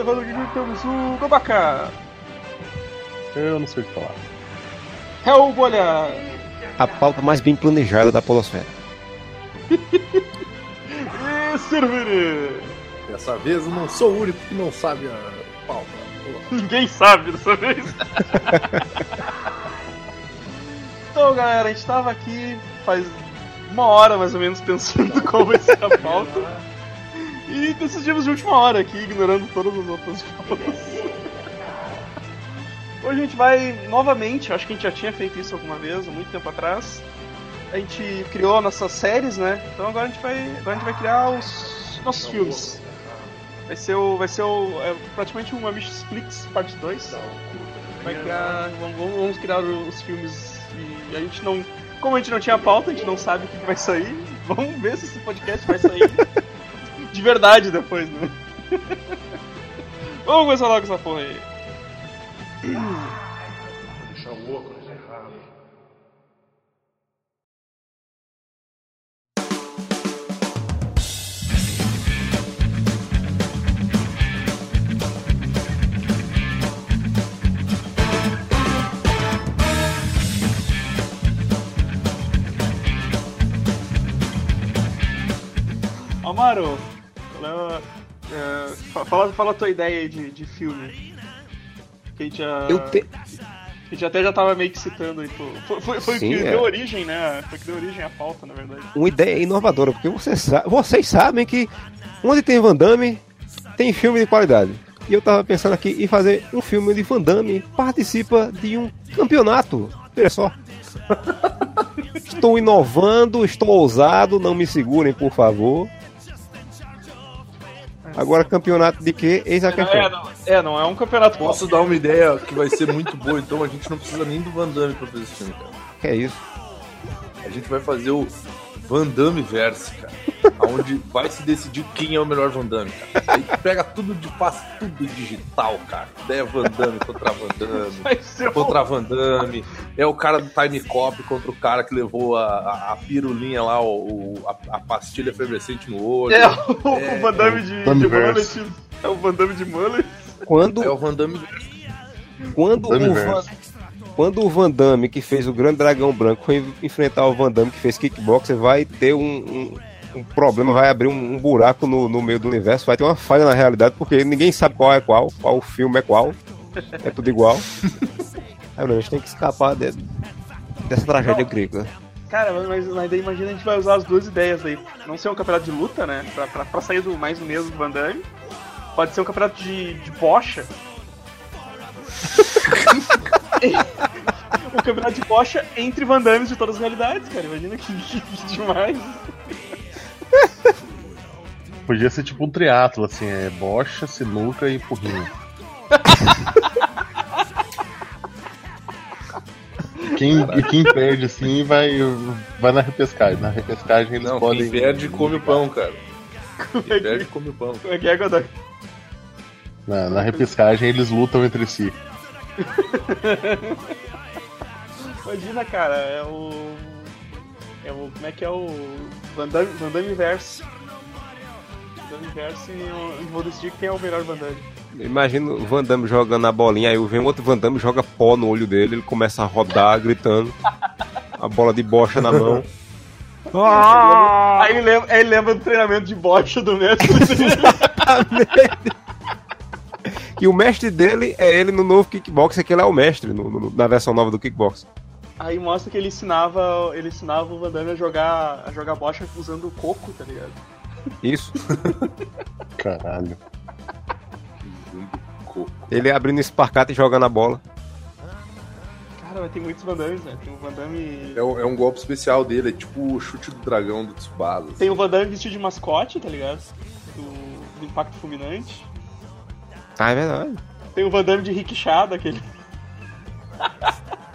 Evandro Guilherme, temos o. Eu não sei o que falar. Hel Bolha. A pauta mais bem planejada da Polosfera. e Cervere. Dessa vez eu não sou o único que não sabe a pauta. Ninguém sabe dessa vez. então, galera, a gente tava aqui faz uma hora mais ou menos pensando qual vai ser a pauta. E decidimos de última hora aqui, ignorando todas as outras pautas. Hoje a gente vai novamente, acho que a gente já tinha feito isso alguma vez, muito tempo atrás. A gente criou nossas séries, né? Então agora a gente vai, agora a gente vai criar os nossos filmes. Vai ser o. Vai ser o. É praticamente um Amish Splits parte 2. Vai criar. Vamos, vamos criar os filmes e a gente não. Como a gente não tinha pauta, a gente não sabe o que vai sair. Vamos ver se esse podcast vai sair de verdade depois, né? Vamos começar logo essa porra aí. Deixar o óculos errado. Amaro, fala, é, fala, fala a tua ideia aí de, de filme. Que a gente já. Eu te... A gente até já tava meio que citando aí. Pô. Foi, foi, foi Sim, que é. deu origem, né? Foi que deu origem à pauta, na verdade. Uma ideia inovadora, porque vocês, vocês sabem que onde tem Van Damme, tem filme de qualidade. E eu tava pensando aqui em fazer um filme onde Van Damme participa de um campeonato. Olha só. Estou inovando, estou ousado, não me segurem, por favor. Agora, campeonato de quê? Eis a É, questão. não, é, não é um campeonato Posso dar uma ideia que vai ser muito boa, então a gente não precisa nem do Van Damme pra fazer esse filme, cara. Que é isso? A gente vai fazer o Van Damme Verse, cara. Onde vai se decidir quem é o melhor Van Damme, cara. Aí pega tudo de faz tudo digital, cara. Ideia Van Damme contra Van Damme. Vai ser Contra Van Damme. É o cara do Time Cop contra o cara que levou a, a, a pirulinha lá, o, o- a, a pastilha efervescente no olho. É, o, É, o Van Damme de, Damme de mullet. É o Van Damme de mullet. Quando, É o Van Damme quando, Damme o Van, Verse. Quando o Van Damme, que fez o Grande Dragão Branco, foi enfrentar o Van Damme, que fez kickboxer, vai ter um, um, um problema, vai abrir um, buraco no, no meio do universo, vai ter uma falha na realidade, porque ninguém sabe qual é qual, qual filme é qual, é tudo igual. Aí, a gente tem que escapar de- dessa tragédia grega. Cara, mas, mas daí imagina a gente vai usar as duas ideias aí. Não ser um campeonato de luta, né? Pra, pra, pra sair do mais do mesmo Van Damme. Pode ser um campeonato de, de bocha. um campeonato de bocha entre Van Dammes de todas as realidades, cara. Imagina que, que- que demais. Podia ser tipo um triatlo, assim, é bocha, sinuca e porrinho. Quem, e quem perde assim vai, vai na repescagem. Na repescagem eles Não, podem. quem perde come o pão, cara. Como Quem é perde que, come o pão. como é, que é, Godoy? Na, na repescagem eles lutam entre si. Imagina, cara, é o. É o. Como é que é o. Van Damme, Van Damme Verse. Van Damme Verse e eu eu vou decidir quem é o melhor Van Damme. Imagina o Van Damme jogando a bolinha, aí vem um outro Van Damme joga pó no olho dele, ele começa a rodar, gritando, a bola de bocha na mão. Aí ele lembra, aí ele lembra do treinamento de bocha do mestre E o mestre dele é ele no novo kickbox, que ele é o mestre no- no- na versão nova do kickbox. Aí mostra que ele ensinava, ele ensinava o Van Damme a jogar, a jogar bocha usando coco, tá ligado? Isso. Caralho. Ele abrindo esparcata e jogando a bola. Cara, mas tem muitos Van Dammes, né? Tem o Van Damme. É um, é um golpe especial dele, é tipo o chute do dragão do Tsubasa. Tem o Van Damme vestido de mascote, tá ligado? Do, do Impacto Fulminante. Ah, é verdade. Tem o Van Damme de rickshaw, daquele.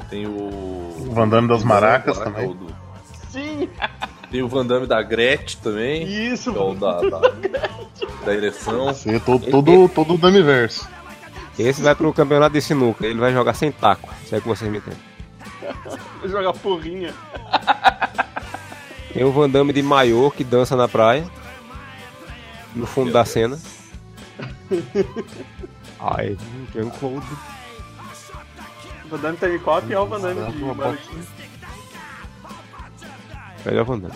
Tem o. O Van Damme das maracas Maraca, também. do- Sim! Tem o Van Damme da Gretchen também. Isso, é o da, da, da ereção. É todo, todo, todo o Damiverse. Esse vai pro campeonato de sinuca, ele vai jogar sem taco, se é que vocês me entendem. jogar porrinha. Tem o Van Damme de maiô que dança na praia. no fundo da cena. Ai, Jean-Claude. Van Damme Time Cop é o Van Damme de Barbecue. Melhor Van Damme.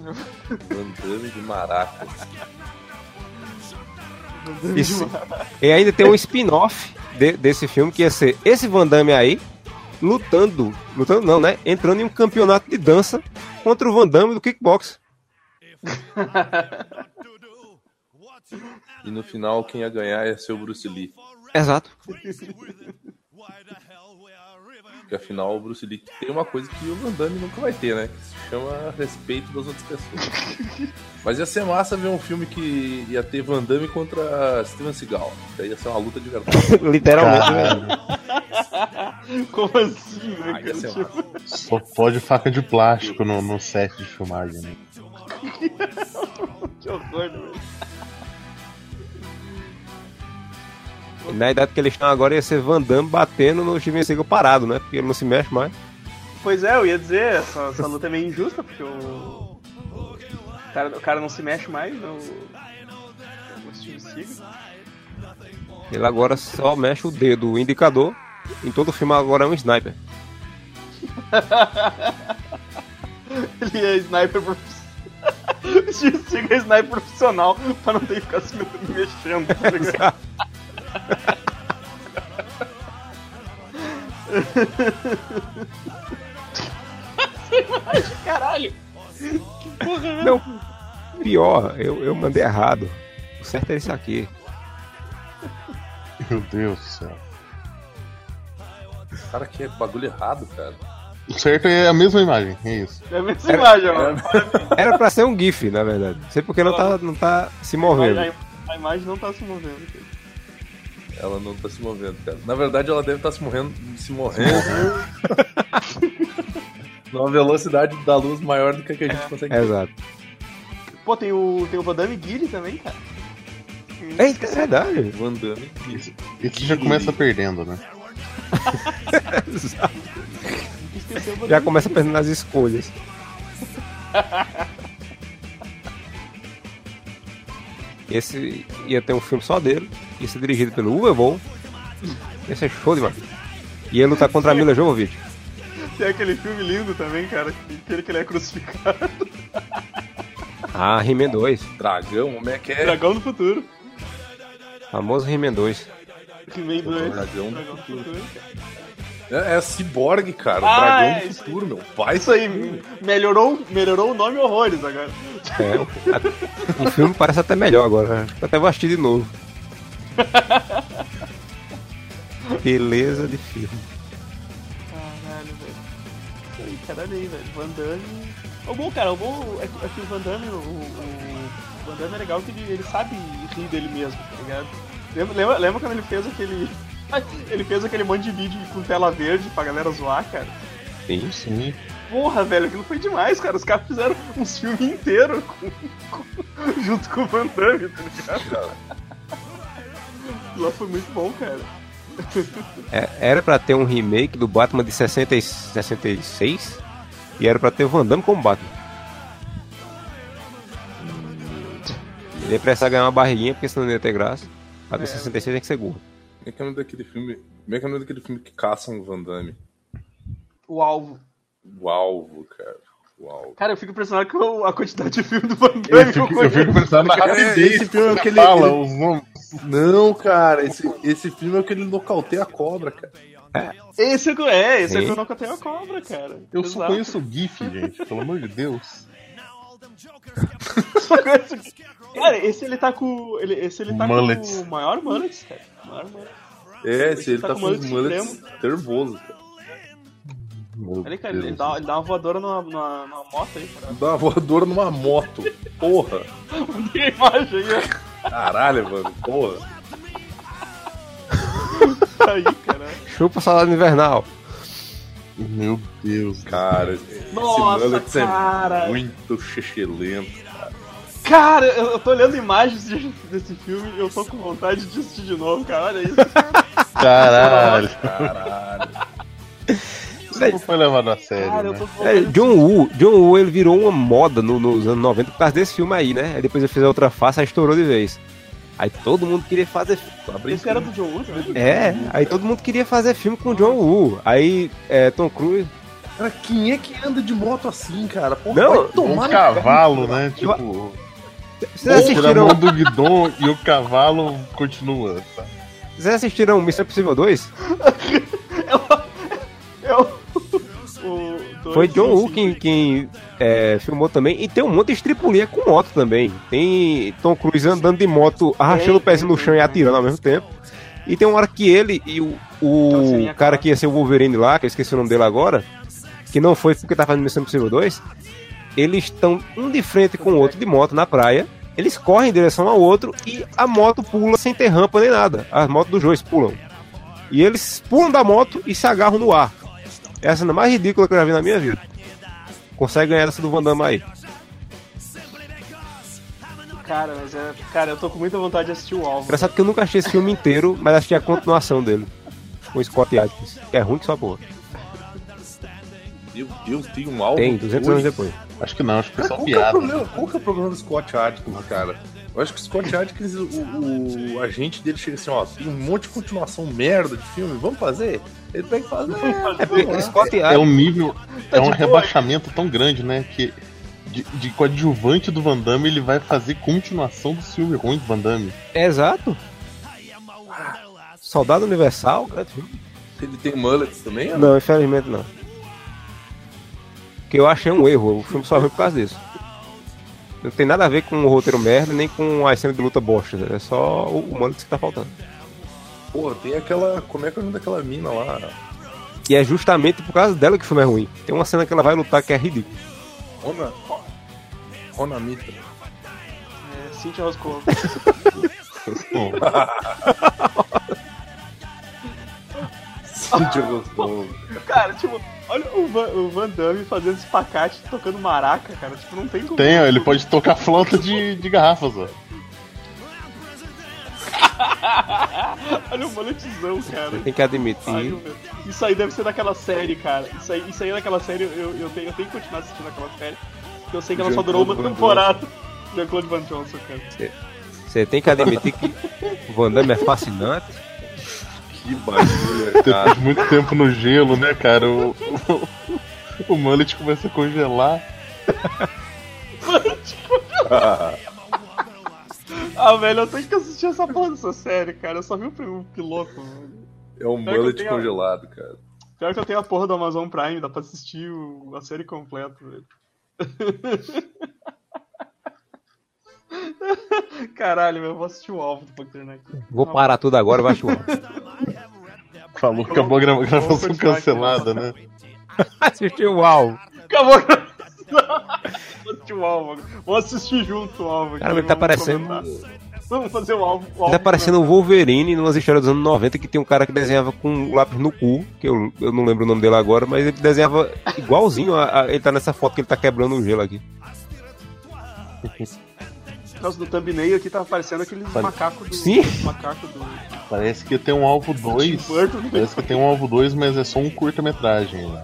Van de Maracas. Isso. E ainda tem um spin-off de- desse filme que ia ser esse Van Damme aí lutando, lutando não, né? Entrando em um campeonato de dança contra o Van Damme do kickbox. E no final, quem ia ganhar ia ser o Bruce Lee. Exato. Porque afinal, o Bruce Lee tem uma coisa que o Van Damme nunca vai ter, né? Que se chama respeito das outras pessoas. Mas ia ser massa ver um filme que ia ter Van Damme contra Steven Seagal. Daí ia ser uma luta de verdade. Literalmente. né? Caralho, Como assim, né, Ah, só pode faca de plástico no, no set de filmagem, né? Que horror, né, velho? Na idade que eles estão agora ia ser Van Damme batendo no Steven Seagal parado, né? Porque ele não se mexe mais. Pois é, eu ia dizer, essa, essa luta é meio injusta, porque o. O cara, o cara não se mexe mais, né? O, o Steve Seagal. Ele agora só mexe o dedo, o indicador. Em todo filme agora é um sniper. Ele é sniper profissional. O Steve Seagal é sniper profissional pra não ter que ficar se mexendo, tá? Caralho! Que porra é Não, pior, eu, eu mandei errado. O certo é esse aqui. Meu Deus do céu. Cara, que é bagulho errado, cara. O certo é a mesma imagem, é isso. É a mesma imagem, mano. Era pra ser um GIF, na verdade. Não sei porque não tá, não tá se movendo. A, a imagem não tá se movendo. Ela não tá se movendo, cara. Na verdade, ela deve estar se morrendo. Se morrendo. Numa velocidade da luz maior do que a que a gente consegue. Exato. Pô, tem o, tem o Van Damme Guile também, cara. Eita, é verdade. Van Damme. Isso já começa perdendo, né? Já começa pensando nas escolhas. Esse ia ter um filme só dele, ia ser dirigido pelo Uwe Boll. Ia ser show demais. E ia lutar contra a Mila Jovovich. Tem aquele filme lindo também, cara, que, que ele ele é crucificado. Ah, He-Man 2. Dragão, como é que é? Dragão do futuro. Famoso He-Man 2. He-Man 2. Dragão do Dragão do futuro. É, é Cyborg, cara. Ah, Dragão é, do isso futuro, meu. Vai Isso aí, melhorou, melhorou o nome horrores agora. É, o, filme parece até melhor agora. Que Até vou assistir de novo. Beleza de filme. Caralho, velho. Isso aí, caralho aí, velho. Van Damme. O bom, cara, o bom é que, é que o Van Damme, o, o, o Van Damme é legal que ele, ele sabe rir dele mesmo, tá ligado? Lembra, lembra, lembra quando ele fez aquele. Ele fez aquele monte de vídeo com tela verde pra galera zoar, cara? Sim. Sim. Porra, velho, aquilo foi demais, cara. Os caras fizeram um filme inteiro com, com- junto com o Van Damme, tá ligado? Lá foi muito bom, cara. É, era pra ter um remake do Batman de 60 e 66 e era pra ter o Van Damme como Batman. Ele ia precisar ganhar uma barriguinha porque senão não ia ter graça. A do 66 tem que ser gordo. Como é que é o nome daquele filme? Como é que é o nome daquele filme que caçam o Van Damme? O alvo. O alvo, cara. O alvo. Cara, eu fico impressionado com a quantidade de filme do Van Eu Damme que eu fico, eu fico pensando na Cara, rapidez esse que filme é aquele- fala ele- os nomes. Não, cara, esse, esse filme é aquele nocauteia a cobra, cara. Esse é, que é, esse é Sim. que eu nunca tenho a cobra, cara. Eu só Exato. conheço o GIF, gente, pelo amor de Deus. Só conheço- Cara, esse ele tá com. Ele, esse ele tá Mullets. com o maior mullets, cara. Maior mullets. É, esse ele tá tá, com com os mullet mullets nervoso, cara. Olha, cara, ele dá, ele dá uma voadora numa, numa, numa moto aí, cara. Dá uma voadora numa moto. Porra. Imagem. Caralho, mano. Porra. Tá aí, cara. Chupa salada invernal. Meu Deus. Cara, esse Nossa, mullets cara. é muito xixelento. Cara, eu, eu tô olhando imagens de- desse filme e eu tô com vontade de assistir de novo, cara. Olha isso. Caralho. Caralho. Não foi levado a sério, Cara, eu né? É, John Woo, John Woo ele virou uma moda no- nos anos 90 por causa desse filme aí, né? Aí depois ele fez a outra face, aí estourou de vez. Aí todo mundo queria fazer. Esse era do John Woo, né? É, aí todo mundo queria fazer filme com John Woo. Aí é, Tom Cruise. Cara, quem é que anda de moto assim, cara? Porra, Não, vai Um cavalo, né? Tipo, Vocês assistiram, do e o cavalo continua. Tá? vocês assistiram Missão Impossível 2? É o. o Foi John Woo quem, quem é, filmou também. E tem um monte de estripulia com moto também. Tem Tom Cruise andando de moto, arrastando o pezinho no chão e atirando ao mesmo tempo. E tem uma hora que ele e o, o Calcinha cara que ia ser o Wolverine lá, que eu esqueci o nome dele agora, que não foi porque tá fazendo Missão Impossível 2, eles estão um de frente com o outro de moto na praia. Eles correm em direção ao outro e a moto pula sem ter rampa nem nada. As motos dos dois pulam. E eles pulam da moto e se agarram no ar. É a cena mais ridícula que eu já vi na minha vida. Consegue ganhar essa do Van Damme aí. Cara, mas é. Cara, eu tô com muita vontade de assistir o Alvo. Engraçado que eu nunca achei esse filme inteiro, mas assisti a continuação dele. Com o Scott Adkins. Que é ruim que só porra. Meu Deus, tem um álbum. Tem, 200 anos depois. Acho que não, acho que foi só qual, é piada. problema, qual que é o problema do Scott Adkins, cara? Eu acho que o Scott Adkins, o, o, o agente dele chega assim, ó, tem um monte de continuação merda de filme, vamos fazer? Ele pega e faz, é, É É um nível, Tá é um rebaixamento tão grande, né? Que de, de coadjuvante do Van Damme ele vai fazer continuação do filme ruim do Van Damme. É exato. Soldado Universal, grande filme. Ele tem mullets também? ó? Não, infelizmente não. Que eu achei um erro. O filme só veio por causa disso. Não tem nada a ver com o roteiro merda, nem com a cena de luta bosta. É só o, o que tá faltando. Porra, tem aquela. Como é que é o nome daquela mina lá? E é justamente por causa dela que o filme é ruim. Tem uma cena que ela vai lutar que é ridícula. Rona. Rona Mitra. É, Cynthia Roscoe. Bom, Cíntia gostou. Cara, tipo, olha o Van, o Van Damme fazendo espacate, tocando maraca, cara. Tipo, não tem como. tem, ele pode tocar flauta de, de garrafas, ó. Olha o maletizão, cara. Tem que admitir. Ai. Isso aí deve ser daquela série, cara. Isso aí, isso aí é daquela série, eu, eu, tenho, eu tenho que continuar assistindo aquela série. Porque eu sei que ela só durou uma temporada. Jean-Claude Van Johnson, cara. Você tem que admitir que o Van Damme é fascinante. Que bagulho, cara. Depois de muito tempo no gelo, né, cara? O, o, o mullet começa a congelar. Ah, velho, eu tenho que assistir essa porra dessa série, cara. Eu só vi o primeiro piloto, velho. É um Pior tenho- congelado, cara. Pior que eu tenho a porra do Amazon Prime, dá pra assistir o- a série completa, velho. Caralho, meu, eu vou assistir o alvo do Paternak. Vou parar tudo agora e vai chuvar. Falou que acabou a gra- gravação cancelada, né? Assistiu o alvo. Acabou! Vou assistir o. Vamos assistir junto o alvo. Cara, aqui, ele tá vamos parecendo. Vamos fazer o alvo. O Ele tá alvo parecendo o Wolverine numas histórias dos anos 90 que tem um cara que desenhava com um lápis no cu, que eu, eu não lembro o nome dele agora, mas ele desenhava igualzinho. A, a- ele tá nessa foto que ele tá quebrando o gelo aqui. Por causa do thumbnail aqui tá aparecendo aqueles macacos do. Sim. Macaco do. Parece que tem um alvo 2. Tim Burton. Parece que tem um alvo 2, mas é só um curta-metragem. né?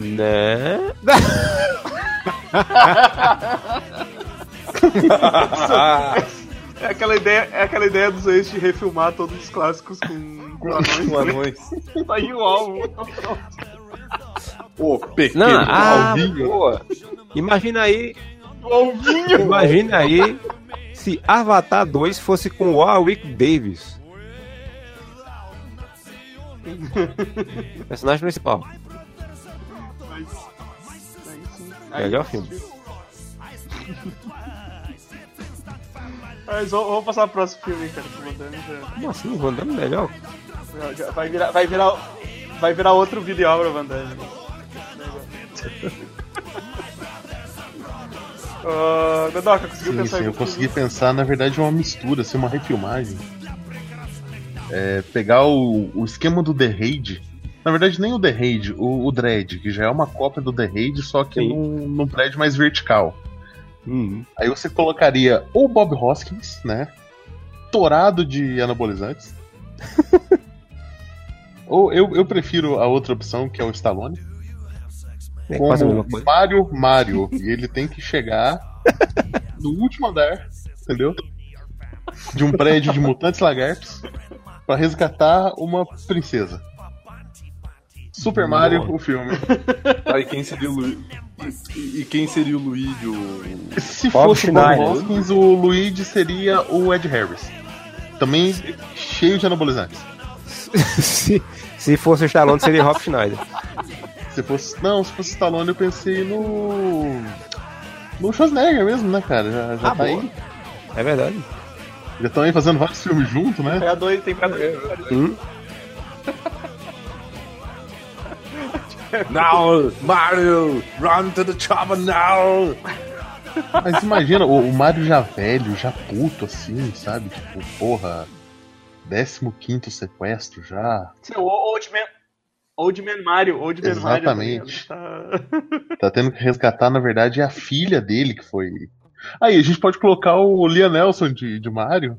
Né? É aquela ideia, é aquela ideia dos ex de refilmar todos os clássicos com, com anões. Com né? anões. Tá aí o alvo. Ô, pequeno Não, ah, alvinho. boa. Imagina aí, O alvinho. imagina aí se Avatar 2 fosse com o Warwick Davis. Personagem principal. Melhor filme. Mas vamos, vamos passar pro próximo filme, cara. que o Van Damme já- Como assim? O Van Damme é melhor? vai, virar, vai, virar, vai virar outro vídeo obra Van Damme. Uh, Dedoca, conseguiu Sim, pensar sim, em eu consegui pensar, na verdade, uma mistura, assim, uma refilmagem. É, pegar o, o esquema do The Raid. Na verdade, nem o The Raid, o, o Dread, que já é uma cópia do The Raid, só que Sim. num, num prédio mais vertical. Hum. Aí você colocaria ou Bob Hoskins, né? Torado de anabolizantes. ou eu, eu prefiro a outra opção, que é o Stallone. É quase como coisa. Mario Mario. E ele tem que chegar no último andar, entendeu? De um prédio de mutantes lagartos pra resgatar uma princesa. Super Mario, o filme. Aí quem seria o Luigi? E, e quem seria o Luigi? O... Se Bob fosse o Bob Schneider. Hoskins, o Luigi seria o Ed Harris. Também cheio de anabolizantes. se, se fosse o Stallone, seria Rob Schneider. Se fosse. Não, se fosse Stallone, eu pensei no. No Schwarzenegger mesmo, né, cara? Já, já Ah, tá boa. aí. É verdade. Já estão aí fazendo vários filmes junto, né? Pra dois, tem pra dois. Hum? Now, Mario, run to the chopper now! Mas imagina, o, o Mario já velho, já puto assim, sabe? Tipo, porra. 15 sequestro já. Sim, o Old Man, Old Man Mario, Old Man Exatamente. Mario. Tá... Tá tendo que resgatar, na verdade, é a filha dele que foi. Aí, a gente pode colocar o Liam Nelson de, de Mario.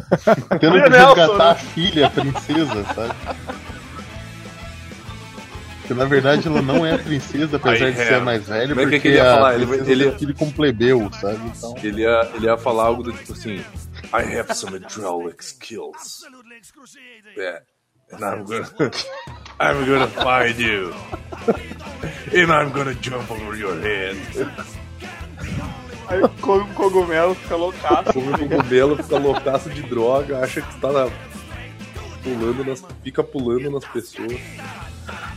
tendo que Nelson, resgatar né? a filha, a princesa, sabe? Porque na verdade ela não é a princesa, apesar I de ser a have. mais velha, Como é que porque ele ia falar? Ele- ele- tem filho com plebeu, sabe? Então, Ele ia, ele ia falar algo do tipo assim: I have some hydraulic skills. Yeah. And I'm gonna, I'm gonna find you. And I'm gonna jump over your head. Aí come um cogumelo, fica loucaço. Come o cogumelo, fica loucaço de droga, acha que tá na- pulando nas, fica pulando nas pessoas.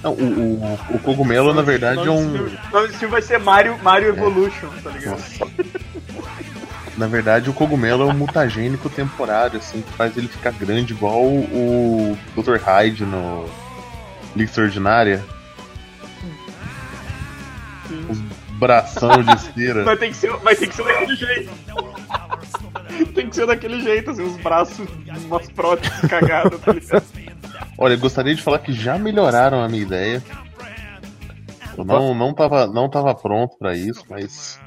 não, o, o, o cogumelo, na verdade, é um. o nome filme vai ser Mario, Mario Evolution, tá ligado? Na verdade, o cogumelo é um mutagênico temporário, assim, que faz ele ficar grande igual o Dr. Hyde no Liga Extraordinária. Os bração de cera. Vai ter que ser, vai ter que ser daquele jeito. Tem que ser daquele jeito, assim, os braços, umas próteses cagadas, tá ligado? Olha, eu gostaria de falar que já melhoraram a minha ideia. Eu não, não, tava, não tava pronto pra isso, mas.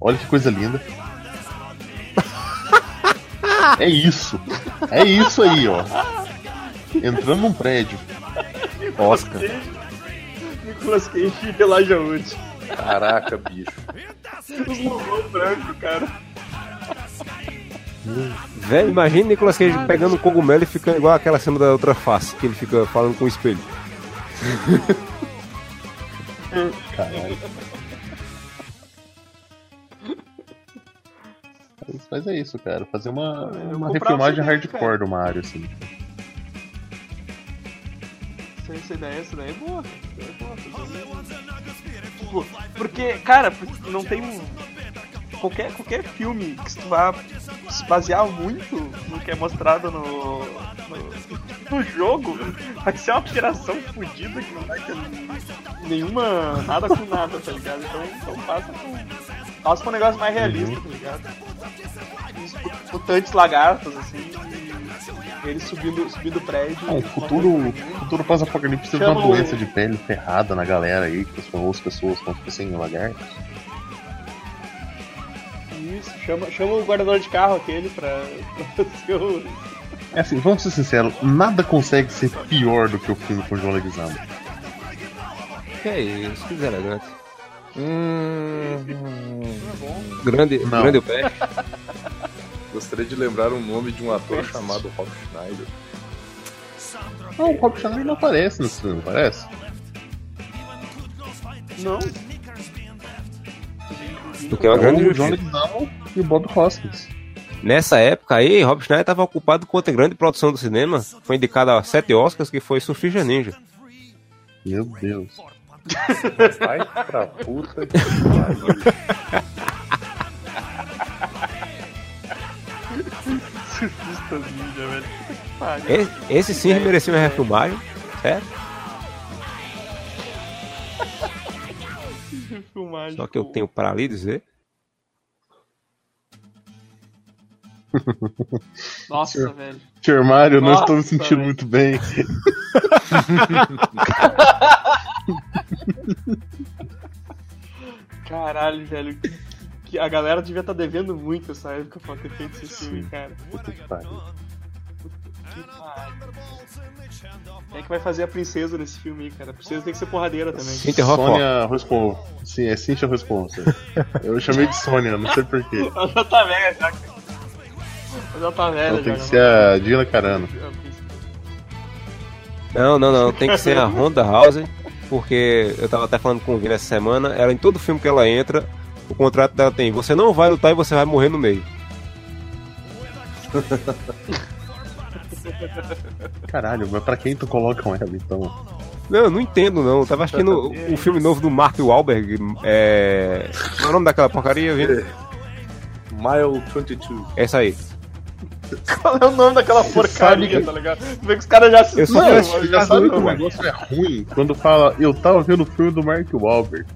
Olha que coisa linda. É isso. É isso aí, ó. Entrando num prédio. Oscar. Nicolas Cage e Elijah Wood. Caraca, bicho. Os lobão branco, cara. Velho, imagina Nicolas Cage pegando um cogumelo e ficando igual aquela cena da outra face, que ele fica falando com o espelho. Caralho. Mas, é isso, cara. Fazer uma, Eu uma refilmagem hardcore do Mario, assim. Essa, ideia, essa ideia é boa. Essa ideia é boa. é porque, cara, não tem um. Qualquer, qualquer filme que tu vá se basear muito no que é mostrado no, no, no jogo, vai ser uma geração fodida que não vai ter nenhuma. nada com nada, tá ligado? Então, então faça com. Faça com um negócio mais realista, tá ligado? Os mutantes lagartos, assim, e eles subindo, subindo prédio. Ah, o futuro, futuro pós-apocalipse teve uma doença de pele ferrada na galera aí, que transformou as pessoas como se fossem lagartos. Isso, chama, chama o guardador de carro aquele pra, pra ser o. É assim, vamos ser sinceros, nada consegue ser pior do que o filme com o João Leguizamo. Que é isso, que deselegante. Hum, grande, Não. grande o pé. Gostaria de lembrar o nome de um ator chamado Rob Schneider. Não, o Rob Schneider não aparece nesse filme, não aparece? Não, O que é uma É grande o justiça. E o Bob Hoskins. Nessa época aí, Rob Schneider estava ocupado com outra grande produção do cinema. Foi indicado a sete Oscars, que foi Surfista Ninja. Meu Deus. Vai pra puta que pariu. surfistas ninja, velho. Esse, esse sim merecia uma refilmagem, certo? Filmagem, Só que eu tenho para ali dizer. Nossa, velho. Tio Mário, não estou me sentindo velho. muito bem. Caralho, velho. Que, que a galera devia estar devendo muito essa época pra ter feito esse filme, cara. Puta que pariu. Quem é que vai fazer a princesa nesse filme aí, cara? A princesa tem que ser porradeira também. Cynthia. Sônia Responsa. Sim, é Cynthia Responsa. Eu chamei de Sônia, não sei porquê. Ela já tá velha já. Ela já tá velha Então tem que ser a Dina Carano. Não, não, não. Tem que ser a Honda House, porque eu tava até falando com o Vini essa semana. Ela, em todo filme que ela entra, o contrato dela tem: você não vai lutar e você vai morrer no meio. Caralho, mas pra quem tu colocam ela então? Não, eu não entendo, não. Eu tava assistindo o, filme novo do Mark Wahlberg. É. Qual é o nome daquela porcaria, Vini? Mile 22. É essa aí. Qual é o nome daquela porcaria, tá ligado? Vê que os caras já se Eu só Não, já a sabe que o negócio é ruim quando fala eu tava vendo o filme do Mark Wahlberg.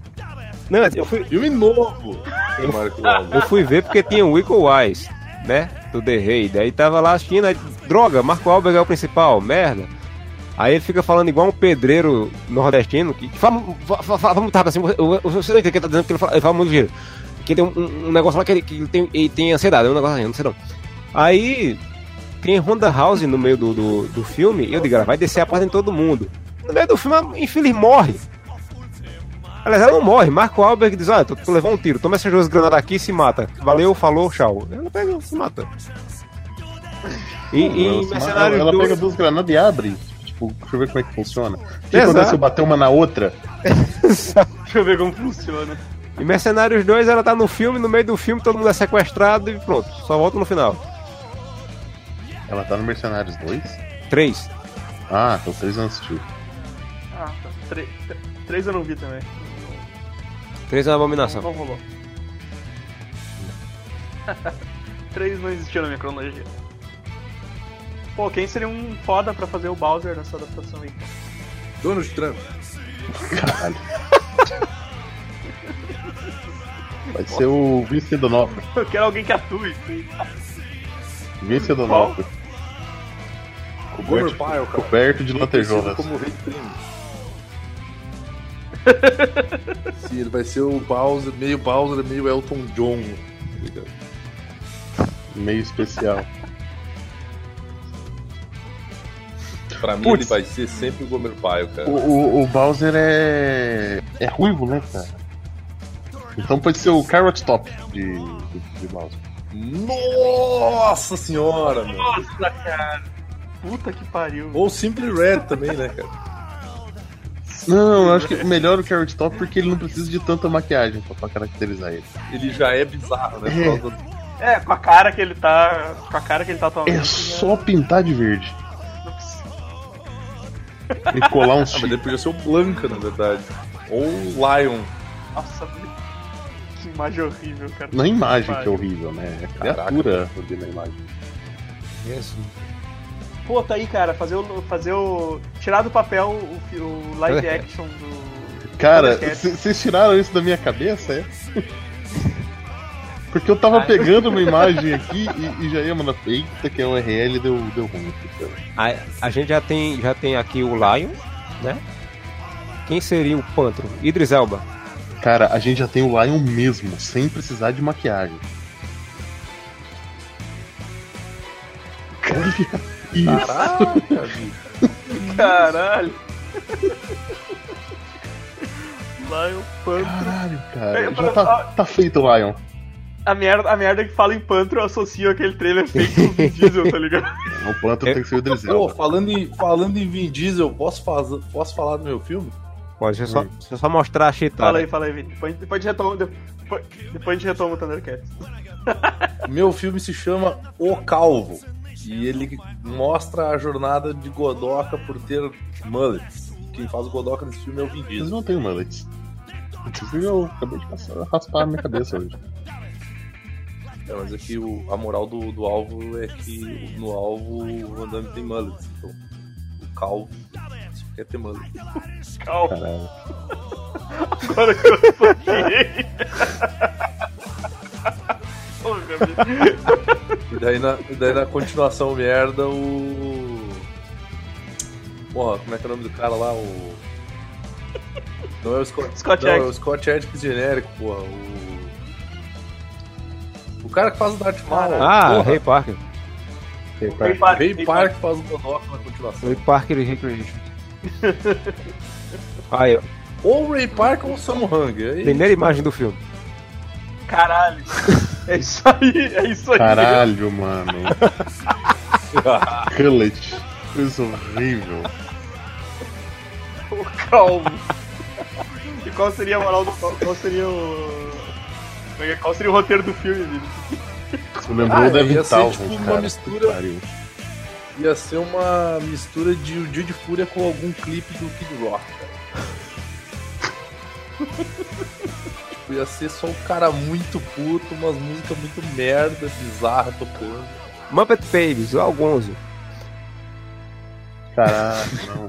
Não, eu fui, Filme novo. Wahlberg. eu fui ver porque tinha o Wickle Wise, né? Do The Raid. Aí tava lá assistindo, droga, Marco Wahlberg é o principal, merda. Aí ele fica falando igual um pedreiro nordestino, que fala, fala, muito rápido assim, eu, eu sei o que ele tá dizendo, porque ele fala, ele fala muito giro. Que tem um, um- negócio lá que ele, que ele tem, ele tem ansiedade, é um negócio assim, não sei não. Aí tem Honda House no meio do, do, do filme, e eu digo, vai descer a porta em todo mundo. No meio do filme, a infeliz morre. Aliás, ela não morre. Marco Wahlberg diz: Ah, tu, tu levou um tiro, toma essas duas granadas aqui e se mata. Valeu, falou, tchau. Ela pega e se mata. E, e ela, em ela, Mercenários ela 2. pega duas granadas e abre. Tipo, deixa eu ver como é que funciona. O que acontece se eu bater uma na outra? Deixa eu ver como funciona. Em Mercenários 2, ela tá no filme, no meio do filme, todo mundo é sequestrado e pronto. Só volta no final. Ela tá no Mercenários 2? 3. Ah, então três anos assistiu. Ah, tá. Tre- tre- Três eu não vi também. 3 é uma abominação. Não rolou. Três não existiu na minha cronologia. Pô, quem seria um foda pra fazer o Bowser nessa adaptação aí? Donald Trump. Caralho. Vai ser o Vince Donofrio. Eu quero alguém que atue. Vince Donofrio. Coberto, coberto de lantejoulas. Como o Rei Primo. Sim, ele vai ser o Bowser, meio Bowser, meio Elton John. tá ligado? Meio especial. Pra mim, ele vai ser sempre o Gomer Pyle, cara. O, o, o Bowser é. é ruivo, né, cara? Então pode ser o Carrot Top de, de, de Bowser. Nossa senhora, mano. Nossa, cara. Puta que pariu. Ou Simply Red também, né, cara? Não, eu acho que melhor o Carrot Top porque ele não precisa de tanta maquiagem pra, pra caracterizar ele. Ele já é bizarro, né? É. Do- É, com a cara que ele tá. Com a cara que ele tá atualmente. É só pintar de verde. E colar um Ah, mas ele podia ser o Blanca, na verdade. Ou o Lion. Nossa, que imagem horrível, cara. Na imagem que é horrível, né? É a criatura ali na imagem. Pô, tá aí, cara, fazer o. Fazer o. Tirar do papel o, o live action do. Cara, vocês tiraram isso da minha cabeça, é? Porque eu tava pegando uma imagem aqui e, e já ia mandar. Eita, que é um RL deu, deu ruim. A, a gente já tem, já tem aqui o Lion, né? Quem seria o Pantro? Idris Elba. Cara, a gente já tem o Lion mesmo, sem precisar de maquiagem. Olha isso. Caraca, bicho. Caralho! Lion Pantro. Caralho, É, cara. Já pra- tá, tá feito o Lion. A merda, a merda é que fala em Pantro, eu associo aquele trailer feito com o Vin Diesel, tá ligado? O Panther É. tem que ser o Idris Pô, falando em, falando em Vin Diesel, posso, faz, posso falar do meu filme? Pode deixa eu só, deixa eu só mostrar a cheatada. Fala aí, fala aí, Vini. Depois, depois, a gente retoma, depois, depois a gente retoma o Thundercats. Meu filme se chama O Calvo. E ele mostra a jornada de Godoka por ter mullets. Quem faz o Godoka nesse filme é o Vin Eles Diesel. não têm mullets. Inclusive eu acabei de passar, raspar a minha cabeça hoje. É, mas aqui o, a moral do, do alvo é que no alvo o Van Damme tem mullets. Então o calvo só quer ter mullet. Calma, Caralho. agora que eu saquei. E daí na, e daí na continuação merda o. Porra, como é que é o nome do cara lá? O. Não é o Scott. Scott não, é o Scott Adkins genérico, porra. O. O cara que faz o Darth Maul. Ah, porra. Ray Parker. Ray Ray Park. Park, Ray faz o Godok na continuação. Ray Parker e Recreation. Aí, ó. Ou o Ray Park ou o Samu Hung. Aí, Primeira imagem do filme. Caralho. É isso aí, é isso aí. Caralho, mano. Cullet. Coisa horrível. O calmo. E qual seria a moral do. Qual, qual seria o. é é? Qual seria o roteiro do filme, Vini? Você lembrou Ah, o Devin ia ser, Townsend, tipo, uma mistura-. Ia ser uma mistura de O Dia de Fúria com algum clipe do Kid Rock, cara. Tipo, ia ser só um cara muito puto, umas músicas muito merda, bizarra tocando. Muppet Babies, o Algonzo. Caralho, não.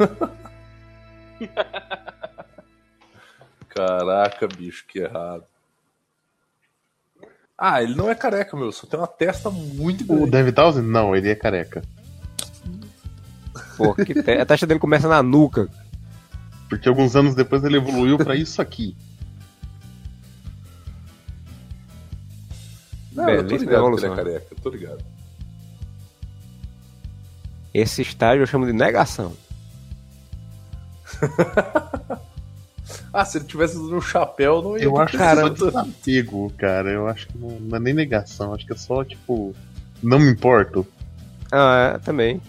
Caraca, bicho, que errado. Ah, ele não é careca, meu, só tem uma testa muito O grande. Devin Townsend? Não, ele é careca. Pô, que te... a taxa dele começa na nuca. Porque alguns anos depois ele evoluiu pra isso aqui. Não, eu tô ligado que ele é careca, eu tô ligado. Esse estágio eu chamo de negação. Ah, se ele tivesse usando um chapéu, não ia Eu ter acho que é desapego, cara. Eu acho que não, não é nem negação. Acho que é só, tipo, não me importo. Ah, é, também.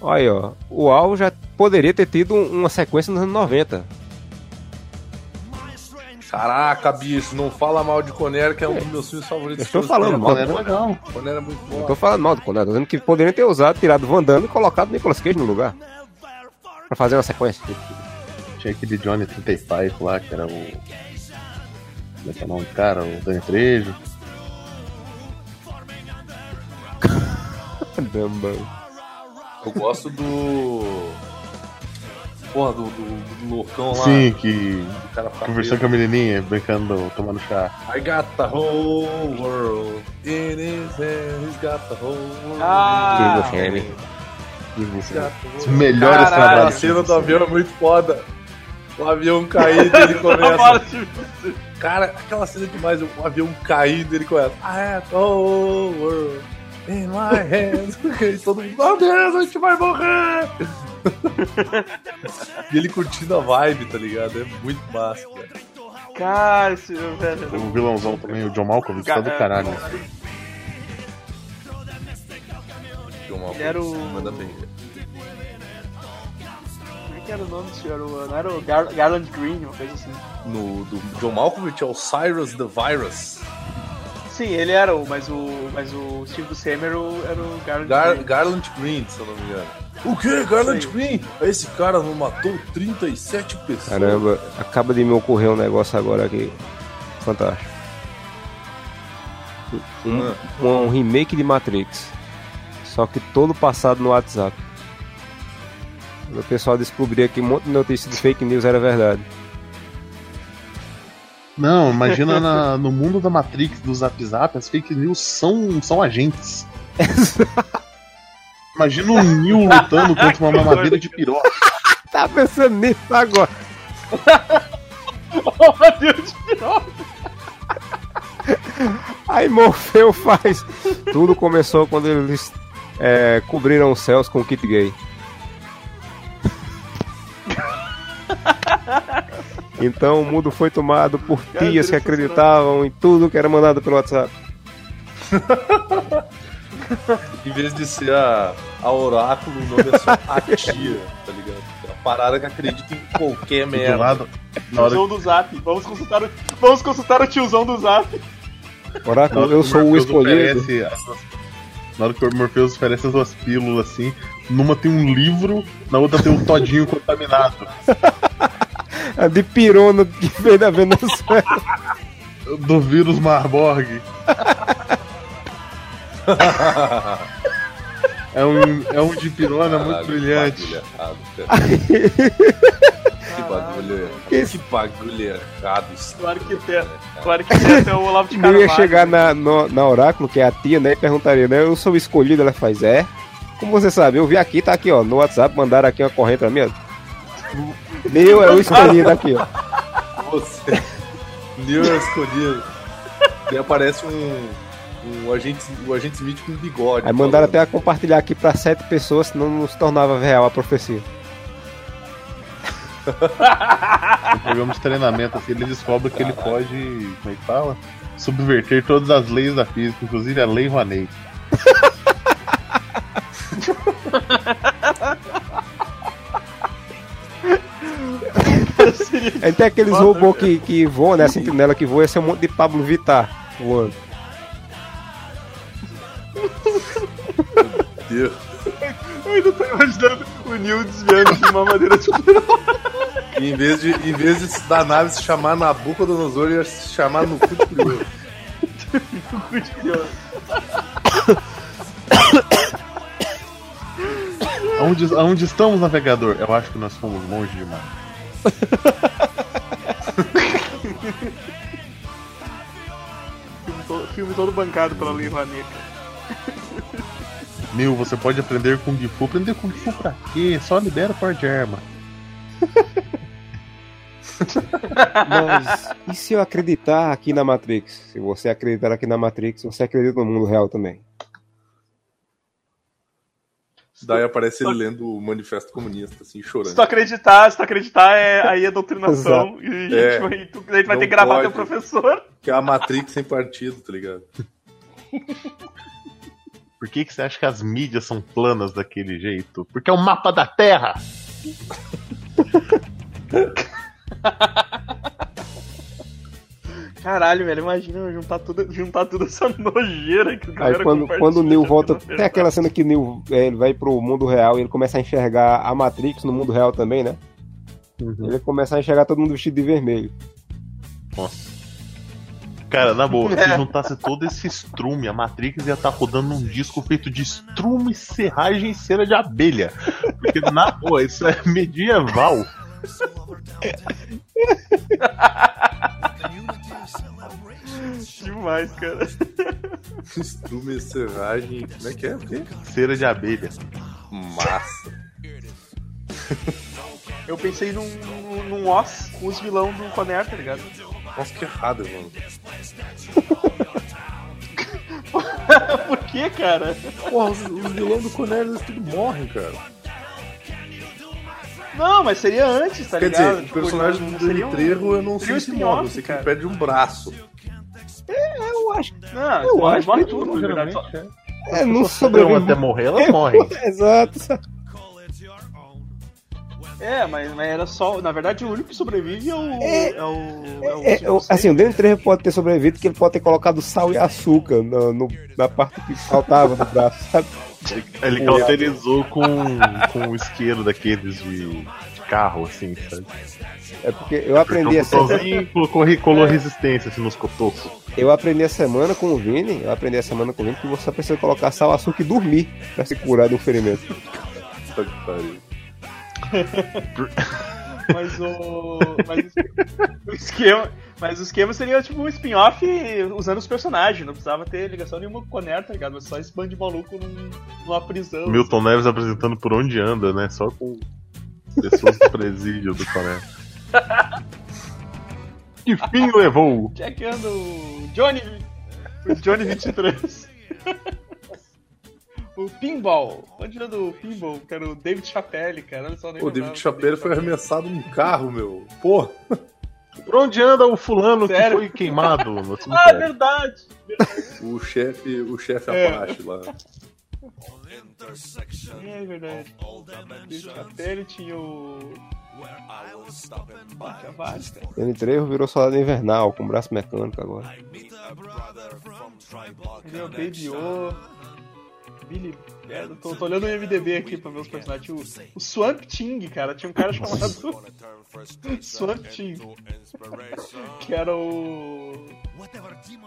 Olha aí, ó. O Al já poderia ter tido um- uma sequência nos anos 90. Caraca, bicho, não fala mal de Conner, que é um dos meus filmes favoritos. Eu estou de falando mal. os Conner é. Conner é muito Não bom. tô falando mal do Conrado, tô dizendo que poderiam ter usado, tirado o Van Damme e colocado o Nicolas Cage no lugar. Pra fazer uma sequência. Tinha aquele Johnny 35 lá, que era o. Como é que é o nome do cara? O Danny Trejo. Caramba. Eu gosto do. Porra, do, do, do loucão lá. Sim, que O cara fica conversou com a menininha, brincando, tomando chá. I got the whole world in his hand, he's got the whole world Ah? E got the Os melhores Caralho, A trabalhos. cena do avião é muito foda. O avião caindo, ele A começa. Cara, aquela cena é demais, o avião caindo, ele começa. I have the whole world in my hands. E todo mundo, meu Deus, a gente vai morrer! e ele curtindo a vibe, tá ligado? É muito massa, cara. Cara, esse velho. O vilãozão também, o John Malkovich, tá do caralho. John Ele era o- Manda bem. Como é que era o nome desse? Era o, não era o Gar- Garland Green, uma coisa assim. No, do John Malkovich é o Cyrus the Virus. Sim, ele era o, mas o, mas o Steve Buscemi era o, era o Garland Gar Green. Garland Green, se eu não me engano. O que? Garland. Green? Esse cara não matou 37 pessoas. Caramba, acaba de me ocorrer um negócio agora aqui. Fantástico. Um, um- um remake de Matrix. Só que todo passado no WhatsApp. O pessoal descobria que um monte de notícia de fake news era verdade. Não, imagina na- no mundo da Matrix, do Zap Zap, as fake news são, são agentes. Imagina o Neo lutando contra uma mamadeira de piroca. Tá pensando nisso agora. Oh, Deus de novo. Aí Morfeu faz. Tudo começou quando eles é, cobriram os céus com o kit gay. Então o mundo foi tomado por tias que acreditavam em tudo que era mandado pelo WhatsApp. Em vez de ser a, a oráculo, o nome é só a tia, tá ligado? É a parada que acredita em qualquer Do merda. lado, Tiozão do Zap. Vamos consultar o, vamos consultar o tiozão do Zap. Oráculo, eu sou o escolhido. na hora que o Morpheus oferece as duas pílulas assim, numa tem um livro, na outra tem um todinho contaminado. A de pirona que veio da Venezuela. Do vírus Marborg. É um, é um de pirona muito Caralho, brilhante. Que bagulho errado, que bagulho errado. Que bagulho errado. isso, Claro que tem. cara? Claro que tem até o Olavo de Carvalho. ia chegar na, no- na Oráculo, que é a tia, né? E perguntaria, né? Eu sou o escolhido, ela faz, é. Como você sabe? Eu vi aqui, tá aqui, ó. No WhatsApp, mandaram aqui uma corrente pra mim, ó. Meu é o escolhido aqui, ó. Você. Neo é escolhido. E aparece um, um agente, o agente Smith com bigode. Aí mandaram falando. até compartilhar aqui pra sete pessoas, senão não se tornava real a profecia. No programa de treinamento, assim, ele descobre que ele pode, como é que fala? Subverter todas as leis da física, inclusive a lei Rouanet. Tem aqueles robôs que, que voam, né? A sentinela que voa, esse é um monte de Pablo Vittar voando. Deus. Eu ainda tô imaginando o Neil desviando de uma maneira super em vez de, em vez de da nave se chamar Nabucodonosor, ia se chamar no cu de curioso. Aonde, aonde estamos, navegador? Eu acho que nós fomos longe demais. filme todo, filme todo bancado pela Lei Rouanet. Nil, você pode aprender Kung Fu. Aprender Kung Fu pra quê? Só libera o de arma. Mas e se eu acreditar aqui na Matrix? Se você acreditar aqui na Matrix, você acredita no mundo real também. Daí aparece ele lendo o Manifesto Comunista, assim, Se chorando. tu acreditar, se tu acreditar, é, aí é doutrinação. e a gente É. vai, tu, a gente vai ter que gravar pode. teu professor. Que é a Matrix sem partido, tá ligado? Por que, que você acha que as mídias são planas daquele jeito? Porque é o mapa da Terra! Caralho, velho, imagina juntar tudo, juntar tudo essa nojeira que o Aí galera quando, quando o Neo aqui volta. Tem aquela cena que o Neo é, ele vai pro mundo real e ele começa a enxergar a Matrix no mundo real também, né? Ele começa a enxergar todo mundo vestido de vermelho. Nossa. Cara, na boa, É. se juntasse todo esse estrume, a Matrix ia estar rodando num disco feito de estrume, serragem e cera de abelha. Porque, na boa, isso é medieval. Demais, cara. Estrume, serragem. Como é que é? O quê? Cera de abelha. Massa. Eu pensei num, num, num Oz com os vilão do Conner, tá ligado? Nossa, que errado, mano. Que, cara? Porra, os, os vilões do Cornelius tudo morrem, cara. Não, mas seria antes, tá Quer ligado? dizer, o Tipo, personagem não- do Danny um- Trejo eu não um sei se morre, eu sei que ele perde um braço. Eu acho Não, Eu morre, acho morre que tudo, na verdade. Só- É, não Então, sobrevive. até morrer, ela morre. Exato. É, mas, mas era só. Na verdade, o único que sobrevive é o. É- É, o. É o É, eu- assim, o Danny Trejo pode ter sobrevivido porque ele pode ter colocado sal e açúcar no, no- na parte que faltava no braço, sabe? Ele cauterizou com, com o isqueiro daqueles de, de carro, assim, sabe? É porque eu aprendi essa, o botãozinho e colocou, colou resistência assim, nos cotocos. eu aprendi a semana com o Vini, eu aprendi a semana com o Vini que você precisa colocar sal, açúcar e dormir pra se curar um ferimento. Puta que pariu. Mas o. Mas o esquema. Mas o esquema seria tipo um spin-off usando os personagens, não precisava ter ligação nenhuma com o Conner, tá ligado? Mas só esse bando de maluco num- numa prisão. Milton Neves apresentando por onde anda, né? Só com pessoas do presídio do Coné. Que fim levou? Jack anda o Johnny. O Johnny 23. o Pinball. Onde anda o Pinball? Que era o David Chapelle, cara. Olha só, nem Pô, o David Chapelle foi arremessado num carro, meu. Porra. Por onde anda o fulano Sério? que foi queimado no Ah, verdade! O chefe, o chefe É. Apache lá. É verdade. David Chapelle tinha o. Ah, tinha vários, cara. Danny Trejo virou soldado invernal, com braço mecânico agora. Ele é o Baby O. Billy. É, eu tô, tô olhando o MDB aqui pra ver os personagens. O, o Swamp Thing, cara. Tinha um cara chamado Swamp Thing. Que era o.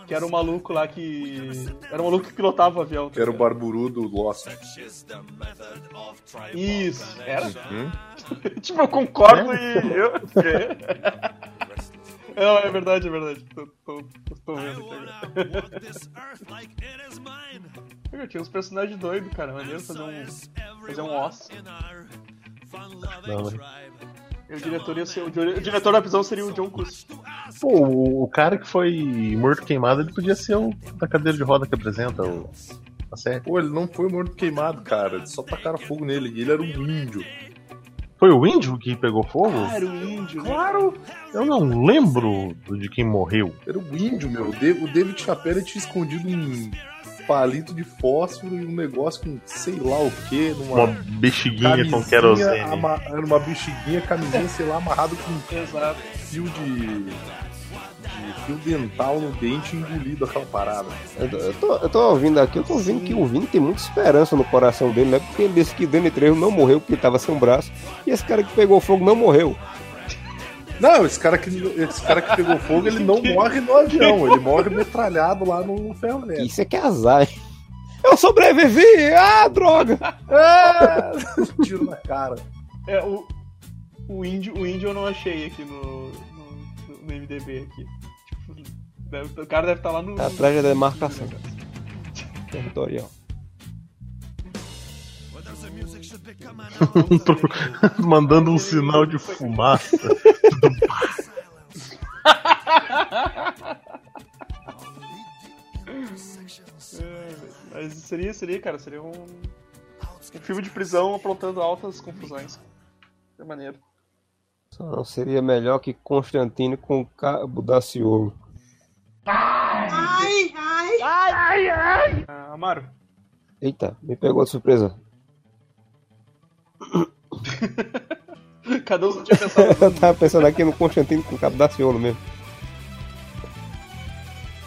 Que era o maluco lá que. Era o maluco que pilotava o avião. tá Que era o barburu do Lost. Isso, era? Hum? tipo, eu concordo e. Eu... Não, é verdade, é verdade. Tô, tô, tô vendo aqui. Eu tinha uns personagens doidos, cara. Maneiro fazer um. Fazer um osso. Não, né? E o diretor ia ser. O, dire- o diretor da prisão seria o John Cusack. Pô, o, cara que foi morto queimado, ele podia ser o da cadeira de roda que apresenta o, a série. Pô, ele não foi morto queimado, cara. Eles só tacaram fogo nele. E ele era um índio. Foi o índio que pegou fogo? Claro, o índio. né? Claro! Eu não lembro de quem morreu. Era um índio, meu. O David, o Chapelle tinha escondido um palito de fósforo e um negócio com sei lá o que, Uma numa bexiguinha com querosene. ama- Era uma bexiguinha, camisinha, sei lá, amarrado com Exato. fio de fio dental no dente engolido aquela parada. Eu, tô- eu tô, eu tô ouvindo aqui, eu tô ouvindo que o Vini tem muita esperança no coração dele, né? Porque ele disse que o Danny Trejo não morreu porque tava sem braço. E esse cara que pegou fogo não morreu. Não, esse cara que, esse cara que pegou fogo, ele não morre no avião, ele morre metralhado lá no ferro velho. Isso é que é azar, hein? Eu sobrevivi! Ah, droga! Ah, tiro na cara. É, o, o, índio, o índio eu não achei aqui no, no, no MDB aqui. Deve- o cara deve estar lá no. Tá atrás da demarcação. Territorial. Mandando um sinal de fumaça. É, mas seria, seria, cara, seria um, um filme de prisão aprontando altas confusões. É maneiro. Só não seria melhor que Constantino com o cabo da Ciolo. Ah, Amaro, Eita, me pegou de surpresa. cada um tinha pensado. Eu tava pensando aqui no Constantino com o cabo da Ciolo mesmo.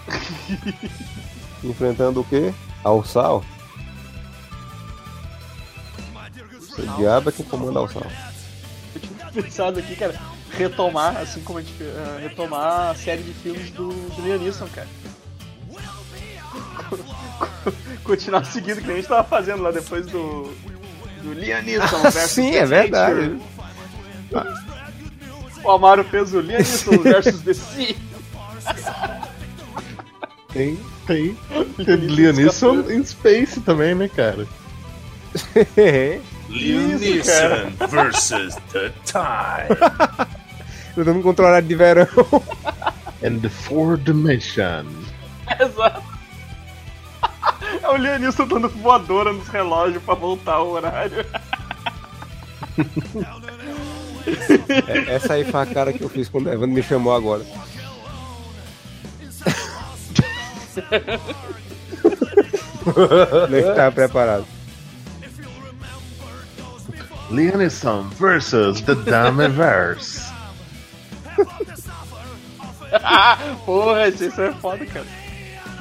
Enfrentando o quê? Alçal? O diabo é quem comanda Alçal. Eu tinha pensado aqui, cara, retomar, assim como a gente fez, eh, retomar a série de filmes do, do Liam Neeson, cara. Continuar seguindo o que a gente tava fazendo lá depois do. Do Liam Neeson versus Sim, The é verdade. O Amaro fez o Liam Neeson versus The Sea. Tem, tem. Tem Liam Neeson em Space também, né, cara? Liam. Neeson versus The Time. Lutando contra o horário de verão. And the Four Dimension. Exato. É o Liam Neeson dando voadora nos relógios pra voltar o horário. É, Essa aí foi a cara que eu fiz quando o Evandro me chamou agora. Nem estava preparado. Liam Neeson versus The Damiverse. Porra, isso é foda, cara.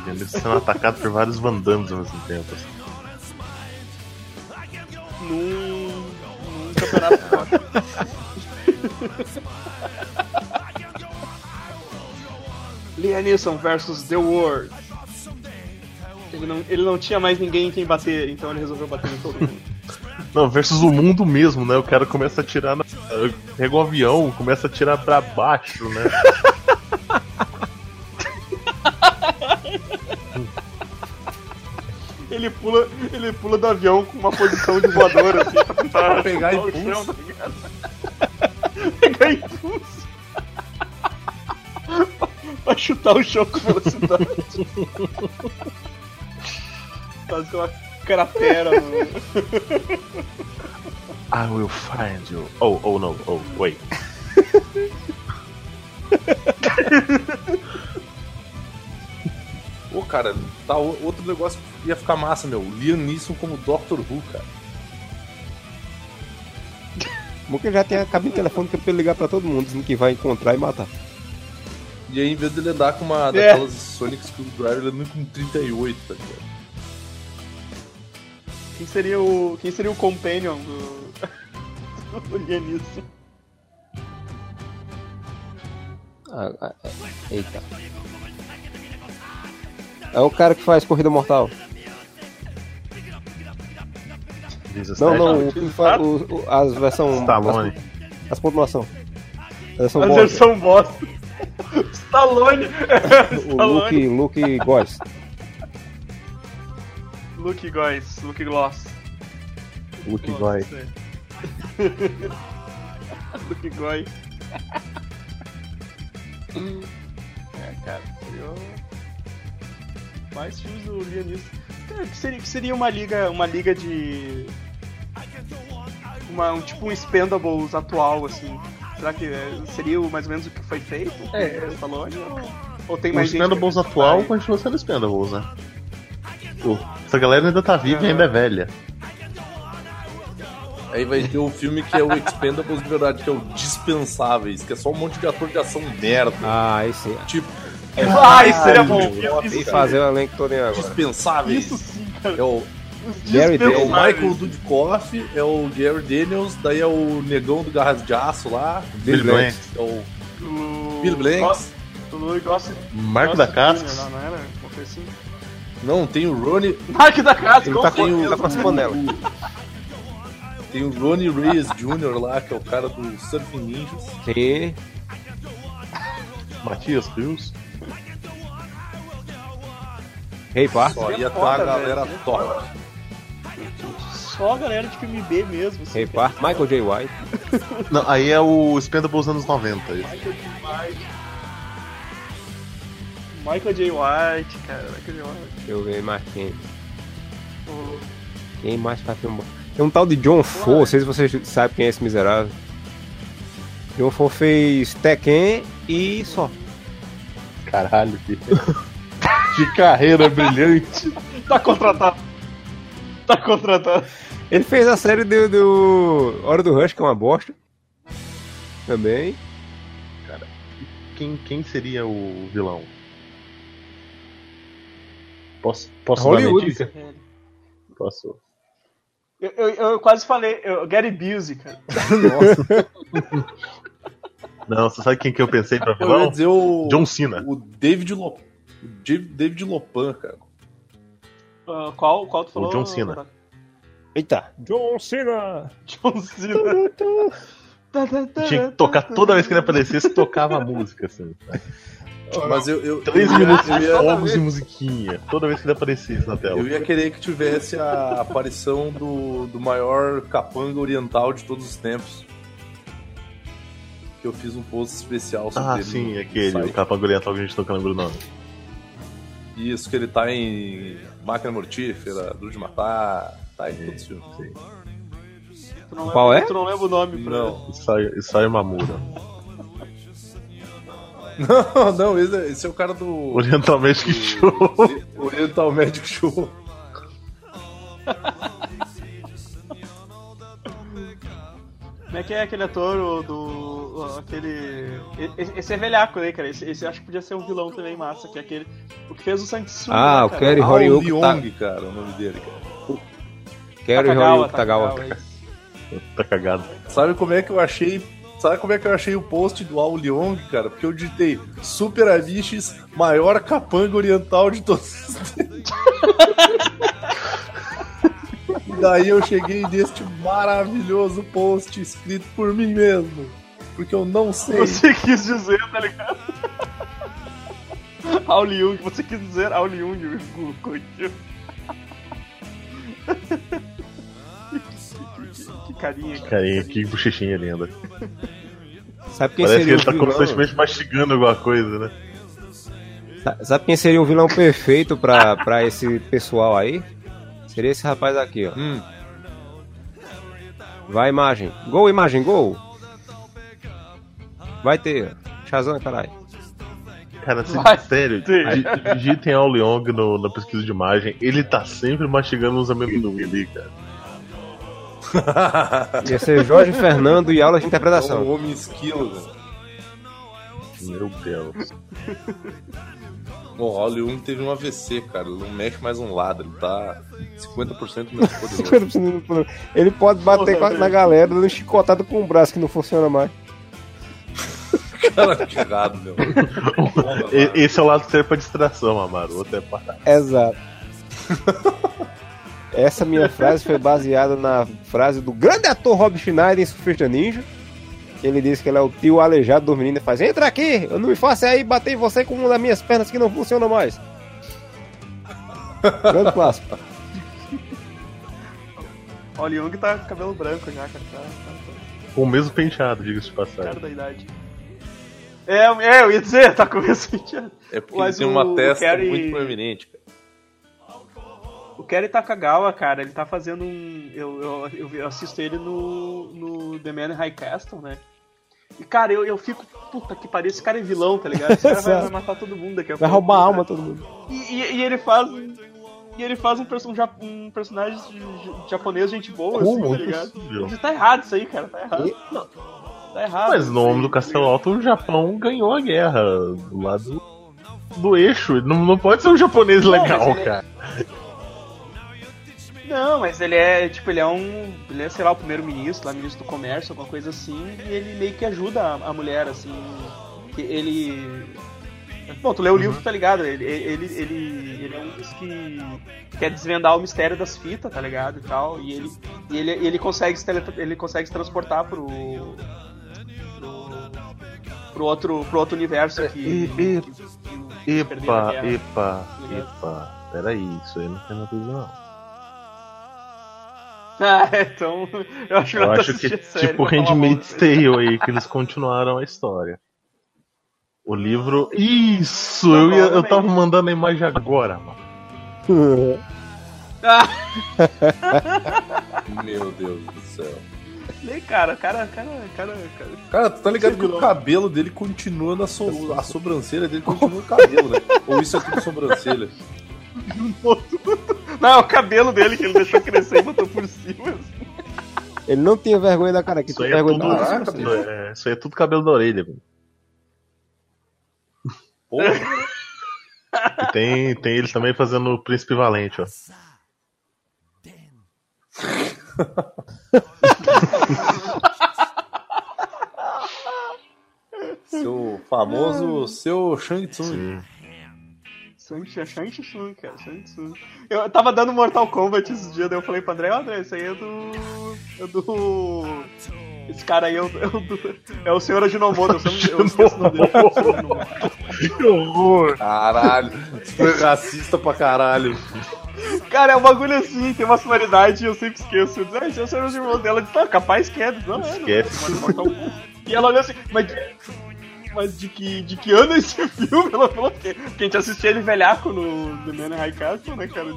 Neeson sendo atacado por vários Van Dammes ao mesmo tempo. assim. Num, num campeonato. Liam versus The World. Ele não, ele não tinha mais ninguém em quem bater, então ele resolveu bater em todo mundo. Não, versus o mundo mesmo, né? O cara começa a atirar na. Pega o avião, começa a atirar pra baixo, né? Ele pula, ele pula do avião com uma posição de voadora, assim, pra tentar pegar impulso. chão, tá pegar impulso. pra chutar o chão com velocidade. Fazer uma cratera no. I will find you. Oh, oh no, oh, wait. Ô, cara, tá, outro negócio que ia ficar massa, meu. Liam Neeson como Doctor Who, cara. Porque já tem a cabine telefônica pra ele ligar pra todo mundo, dizendo que vai encontrar e matar. E aí, em vez de ele andar com uma É. daquelas Sonic Screwdriver, ele anda com 38, tá ligado? Quem seria o. Quem seria o companion do. do Liam Neeson? Ah, ah, ah, eita. É o cara que faz Corrida Mortal. Diz Não, não, o que faz o, o- as versão. Stallone. As, as pontuação. A versão bosta. versão bosta. Stallone! O Luke, Luke Goss. Luke Góes, Luke Gloss. Luke aí. Luke Góes. É, cara, o- mais filmes do Liam. Cara, que seria, que seria uma liga, uma liga de uma, um tipo um Expendables atual assim. Será que é, seria o- mais ou menos o que foi feito? É, Stallone ou, ou tem O mais gente Expendables que- atual continua sendo Expendables, né? Pô, essa galera ainda tá viva e ainda é velha. Aí vai ter o filme que é o Expendables de verdade, que é o Dispensáveis, que é só um monte de ator de ação merda. Ah, aí sim. Tipo, Ah, isso seria bom. E Isso, fazer o elenco todo em agora. Dispensáveis. isso sim, cara. É o, Gary é o. Michael Dudikoff, é o Gary Daniels, daí é o negão do Garras de Aço lá, Billy Billy Blanks. é o O... Bill Blanks. Gosta- O. Marco da Cascas. Junior, Não, não era? Assim. Não, tem o Ronnie. Mark da Casca, Ele tá com, certeza. tá com as panelas. Tem o Ronnie Reyes Jr. lá, que é o cara do Surfing Ninjas. Sim. Matias Rios. Rei Park. Só ia tá a galera velho. top. Só a galera de filme B mesmo. Assim. Rei Park. Michael J. White. Não, aí é o Expendables anos 90. isso. Michael J. White. Michael J. White, cara. Michael J. White. Deixa eu ver mais quem. Quem mais faz filme bom? Tem um tal de John Fo, não sei se vocês sabem quem é esse miserável. John Fo fez Tekken e só. Caralho, que, que carreira brilhante. Tá contratado. Tá contratado. Ele fez a série do, do Hora do Rush, que é uma bosta. Também. Quem, quem seria o vilão? Posso, posso Hollywood. dar minha dica? Posso. Eu, eu, eu quase falei, eu, Gary Busey, cara. Não, você sabe quem que eu pensei pra Eu ia vilão? dizer o. John Cena. O David Lop... o Dav- David Lopan, cara. Ah, qual, qual tu falou? John Cena. Eita. John Cena. John Cena. Tinha que tocar toda vez que ele aparecesse, tocava a música, assim. Mas eu. eu Três eu ia- minutos eu de ia- fogos e musiquinha. Toda vez que ele aparecesse na tela. Eu ia querer que tivesse a aparição do, do maior capanga oriental de todos os tempos. Que eu fiz um post especial sobre Ah, ele. sim, no aquele, o capa oriental que a gente tocando lembra o nome. Isso, que ele tá em Máquina Mortífera, Duro de Matar, tá em todos os filmes. Qual lembra- é? Tu não lembra o nome pra Não, Isai, Isai Mamura. não, não, esse é, esse é o cara do. Oriental Magic Show. Oriental Magic Show. Como é que é aquele ator do. aquele. Esse, é velhaco aí, cara. Esse, esse acho que podia ser um vilão também massa, que é aquele. O que fez o Santos Ah, o Kerry Ah, Horyuki Leong, cara, o nome dele, cara. Kerry Horyuki Tagawa. Tá cagado. Sabe como é que eu achei. Sabe como é que eu achei o post do Ao Leong, cara? Porque eu digitei Super Amiches, maior capanga oriental de todos os tempos. E daí eu cheguei neste maravilhoso post escrito por mim mesmo. Porque eu não sei. Você quis dizer, tá ligado? Ao Jung, você quis dizer Ao Jung. Que carinha, cara. Carinha, que bochechinha linda. Sabe quem Parece que seria ele o tá vilão? constantemente mastigando alguma coisa, né? Sa- Sabe quem seria o vilão perfeito pra, pra esse pessoal aí? Seria esse rapaz aqui, ó. Hum, Vai, imagem. Gol, imagem, gol. Vai ter. Shazam, caralho. Cara, assim, Vai sério, ter. digitem Ao Leong no- na pesquisa de imagem, ele tá sempre mastigando uns amendoim ali, cara. Ia ser Jorge Fernando e aulas de é um interpretação. homem esquilo, velho. Meu Deus. O Ao Leong teve um AVC, cara. Ele não mexe mais um lado, ele tá 50% menos poderoso. Ele pode bater Porra, na galera dando chicotada com o braço que não funciona mais. cara, que errado, meu. Esse é o lado que serve pra distração, Amaro. O outro é pra. Exato. Essa minha frase foi baseada na frase do grande ator Rob Schneider em Surfista Ninja. Ele disse que ele é o tio aleijado dos meninos e faz: Entra aqui, eu não me faço aí bater em você com uma das minhas pernas que não funciona mais. Grande clássico. Ao Jung tá com cabelo branco já, cara. Tá, tá, tá Com o mesmo penteado, diga-se de passagem. cara da idade. É, é, eu ia dizer, tá começando. É porque Mas ele tem uma o testa Carrie- muito proeminente, cara. O Kerry Takagawa, cara, ele tá fazendo um. Eu, eu, eu assisto ele no, no The Man in High Castle, né? E, cara, eu, eu fico. Puta que pariu, esse cara é vilão, tá ligado? Esse cara vai, vai matar todo mundo daqui a Vai pouco. roubar a alma todo mundo. E, e- e ele faz. E ele faz um, perso- um, personagem japonês, gente boa, Como? assim, tá ligado? Impossível. Mas Tá errado isso aí, cara, tá errado. Tá errado. Mas no nome do Castelo Alto, o Japão ganhou a guerra do lado do eixo. Não, não pode ser um japonês Não, legal, mas ele- cara. Não, mas ele é, tipo, ele é um. Ele é, sei lá, o primeiro-ministro, lá, ministro do comércio, alguma coisa assim, e ele meio que ajuda a, a mulher, assim. Que ele. Bom, tu lê o livro, tá ligado? Ele, ele, ele, ele é um dos que quer desvendar o mistério das fitas, tá ligado? E tal. E ele, e ele, ele, consegue, se tele, ele consegue se transportar pro. pro, pro outro, pro outro universo que. E- que- que- que perdeu a Epa, epa, Ligado? epa. Peraí, isso aí não tem nada a ver, não. Ah, então. Eu acho, Eu acho que assistir a série tipo Handmaid's. Tale aí, que eles continuaram a história. O livro. Isso! Eu, ia, eu tava mandando a imagem agora, mano. Ah, Meu Deus do céu. nem, cara, cara, cara, cara, cara. Cara, tu tá ligado que o cabelo dele continua na so... a sobrancelha dele continua no cabelo, né? Ou isso é tudo sobrancelha? Não, o cabelo dele que ele deixou crescer e botou por cima. Ele não tinha vergonha da cara, que Isso tinha aí é vergonha tudo, da isso é- isso aí é tudo cabelo da orelha, velho. Porra. E tem, tem ele também fazendo o Príncipe Valente, ó. Seu famoso seu Shang Tsung. Sim. Shang Shang Tsung, cara, Tsung. Eu tava dando Mortal Kombat esses dias, daí eu falei pro André, ó André, esse aí é do. É do. Esse cara aí é o, é o, do- é o senhor Ajinomoto, eu, sempre- eu esqueço o nome dele. é. Que horror! Caralho. Foi racista pra caralho. Cara, é um bagulho assim, tem uma sonoridade e eu sempre esqueço. Eu disse, ah, esse é o senhor Ajinomoto dela. Eu disse, tá, capaz que é. Não, é, não. Mortal Kombat. E ela olhou assim, mas. Mas de que, de que ano é esse filme? Ela falou que, que a gente assistia ele velhaco no The Man in High Castle, né, cara?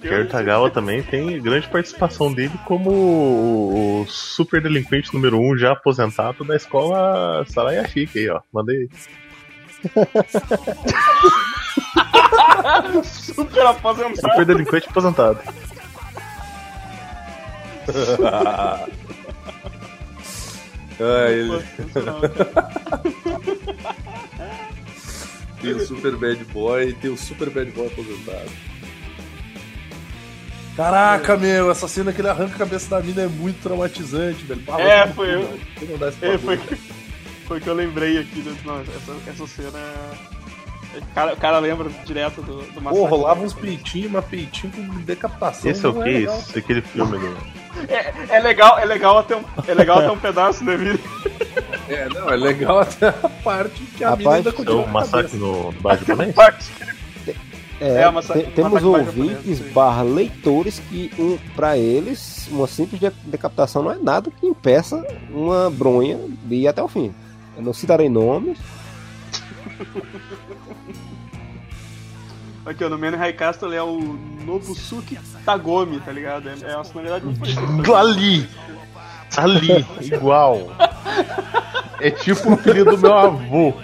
Filme? Tagawa também tem grande participação dele como o, super delinquente número 1 um já aposentado da escola Sarayashiki aí, ó. Mandei. Super aposentado. Super delinquente aposentado. Ah, ele tem o Super Bad Boy e tem o Super Bad Boy aposentado. Caraca, meu, essa cena que ele arranca a cabeça da mina é muito traumatizante, velho. Fala É, foi eu. velho. Tem que É, foi, foi que eu lembrei aqui. Né? Não, essa, essa cena. O cara, o cara lembra direto do, do Pô, massacre. rolava uns peitinhos, mas peitinho com decapitação. Esse é o que? legal. Esse, aquele filme do. É, é legal, é legal até um, é legal até um pedaço, né, Vini? É, não, é legal até a parte que a mina Rapaz, ainda É continua o a massacre no bar japonês? Parte. É, É, sa- te- temos ouvintes barra leitores que, um, pra eles, uma simples de- decapitação não é nada que impeça uma bronha de ir até o fim. Eu não citarei nomes. Aqui, ó, no Man in High Castle é o Nobusuke Tagomi, tá ligado? É, é uma sonoridade muito parecida. Ali! Ali! Igual! É tipo o filho do meu avô.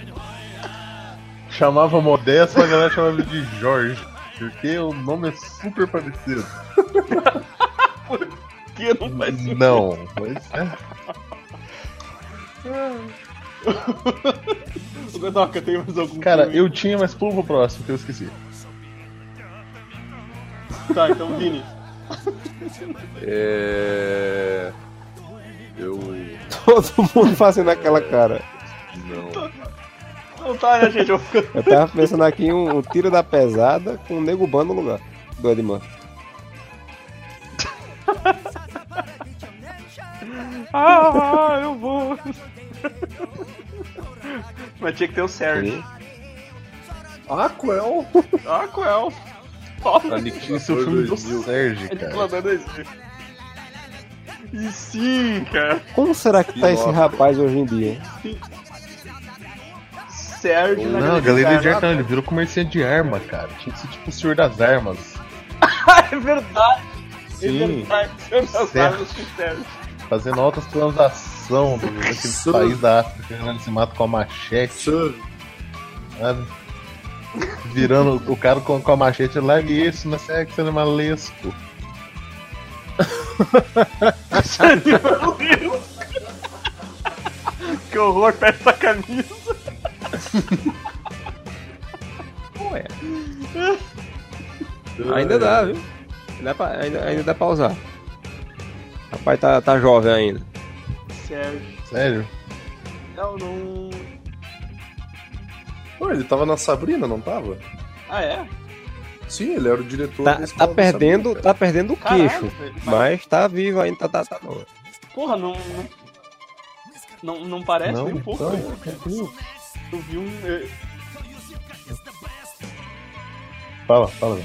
Chamava Modesto, a galera chamava de Jorge. Porque o nome é super parecido. Que não faz Mas não, mas é. O Godoka tem mais algum Cara, filme? eu tinha, mas pula pro próximo, que eu esqueci. Tá, então Vini. É. Eu. Todo mundo fazendo aquela cara. Não. Não tá, né, gente? Eu fico... Eu tava pensando aqui em um, um tiro da pesada com um nego ban no lugar do Edman. Ah, eu vou. Mas tinha que ter o Serge. Aquel. Ah, qual? Aniquilator Esse é o filme do 2000. Sérgio, cara. Isso. E sim, cara. Como será que tá esse Nossa. rapaz hoje em dia? Sérgio na Não, Galeria Galeria de. Arte ele virou comerciante de arma, cara. Tinha que ser tipo o Senhor das Armas. Ah, é verdade. É Sim. verdade. Senhor das Certo. Armas com o Sérgio. Fazendo altas transações do- daquele Sim. país da África, né? ele se mata com a machete, Sabe? Virando o cara com, com a machete, larga isso, não é sexo animalesco. que horror, perde essa camisa. Ainda dá, viu? Dá pra- ainda, ainda dá pra usar. Rapaz tá, tá jovem ainda. Sérgio. Sério? Não, não. Pô, ele tava na Sabrina, não tava? Ah, é? Sim, ele era o diretor Tá, da tá perdendo, Sabrina, tá perdendo o Caralho, queixo. velho. Mas tá vivo ainda, tá, tá, tá. Porra, não. Não, não, parece Não, nem um pouco. então, Eu, eu vi um. eu- Fala, fala.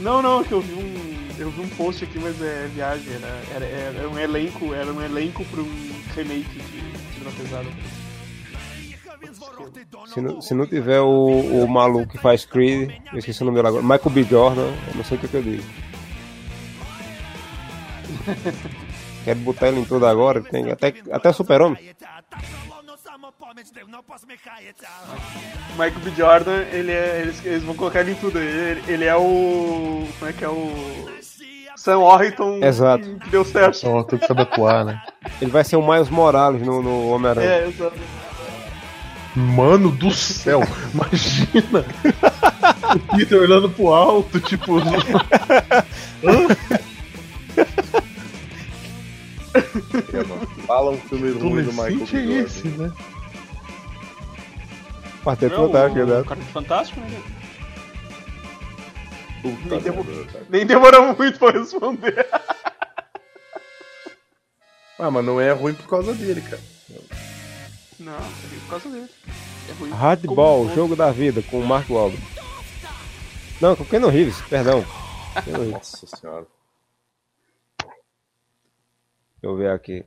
Não, não, é que eu vi um. Eu vi um post aqui, mas é viagem, era, era, era um elenco, era um elenco pra um remake de Cidade Pesada. Se não, se não tiver o, o maluco que faz Creed, eu esqueci o nome dele agora, Michael B. Jordan, eu não sei o que, que eu digo. Quero botar ele em tudo agora, tem até, até Super-Homem. Michael B. Jordan, ele é. Eles, eles vão colocar ele em tudo. Ele, ele é o. Como é que é o. Sam Orrington Exato. que, deu certo. Que saber atuar, né? Ele vai ser o Miles Morales no, no Homem-Aranha. É, exato. Mano do céu, imagina! o Peter olhando pro alto, tipo. Fala um filme ruim do Michael é esse, né? Quarteto Não, Fantástico, o né? Quarteto Fantástico, né? Puta Nem demo- merda, cara. Nem demorou muito pra responder. Ah, mas não é ruim por causa dele, cara. Não, é por causa dele. É ruim. Hardball, Como- jogo da vida, com o Mark Wahlberg. Não, com o Keanu Reeves, perdão. Keanu. Nossa senhora. Deixa eu ver aqui.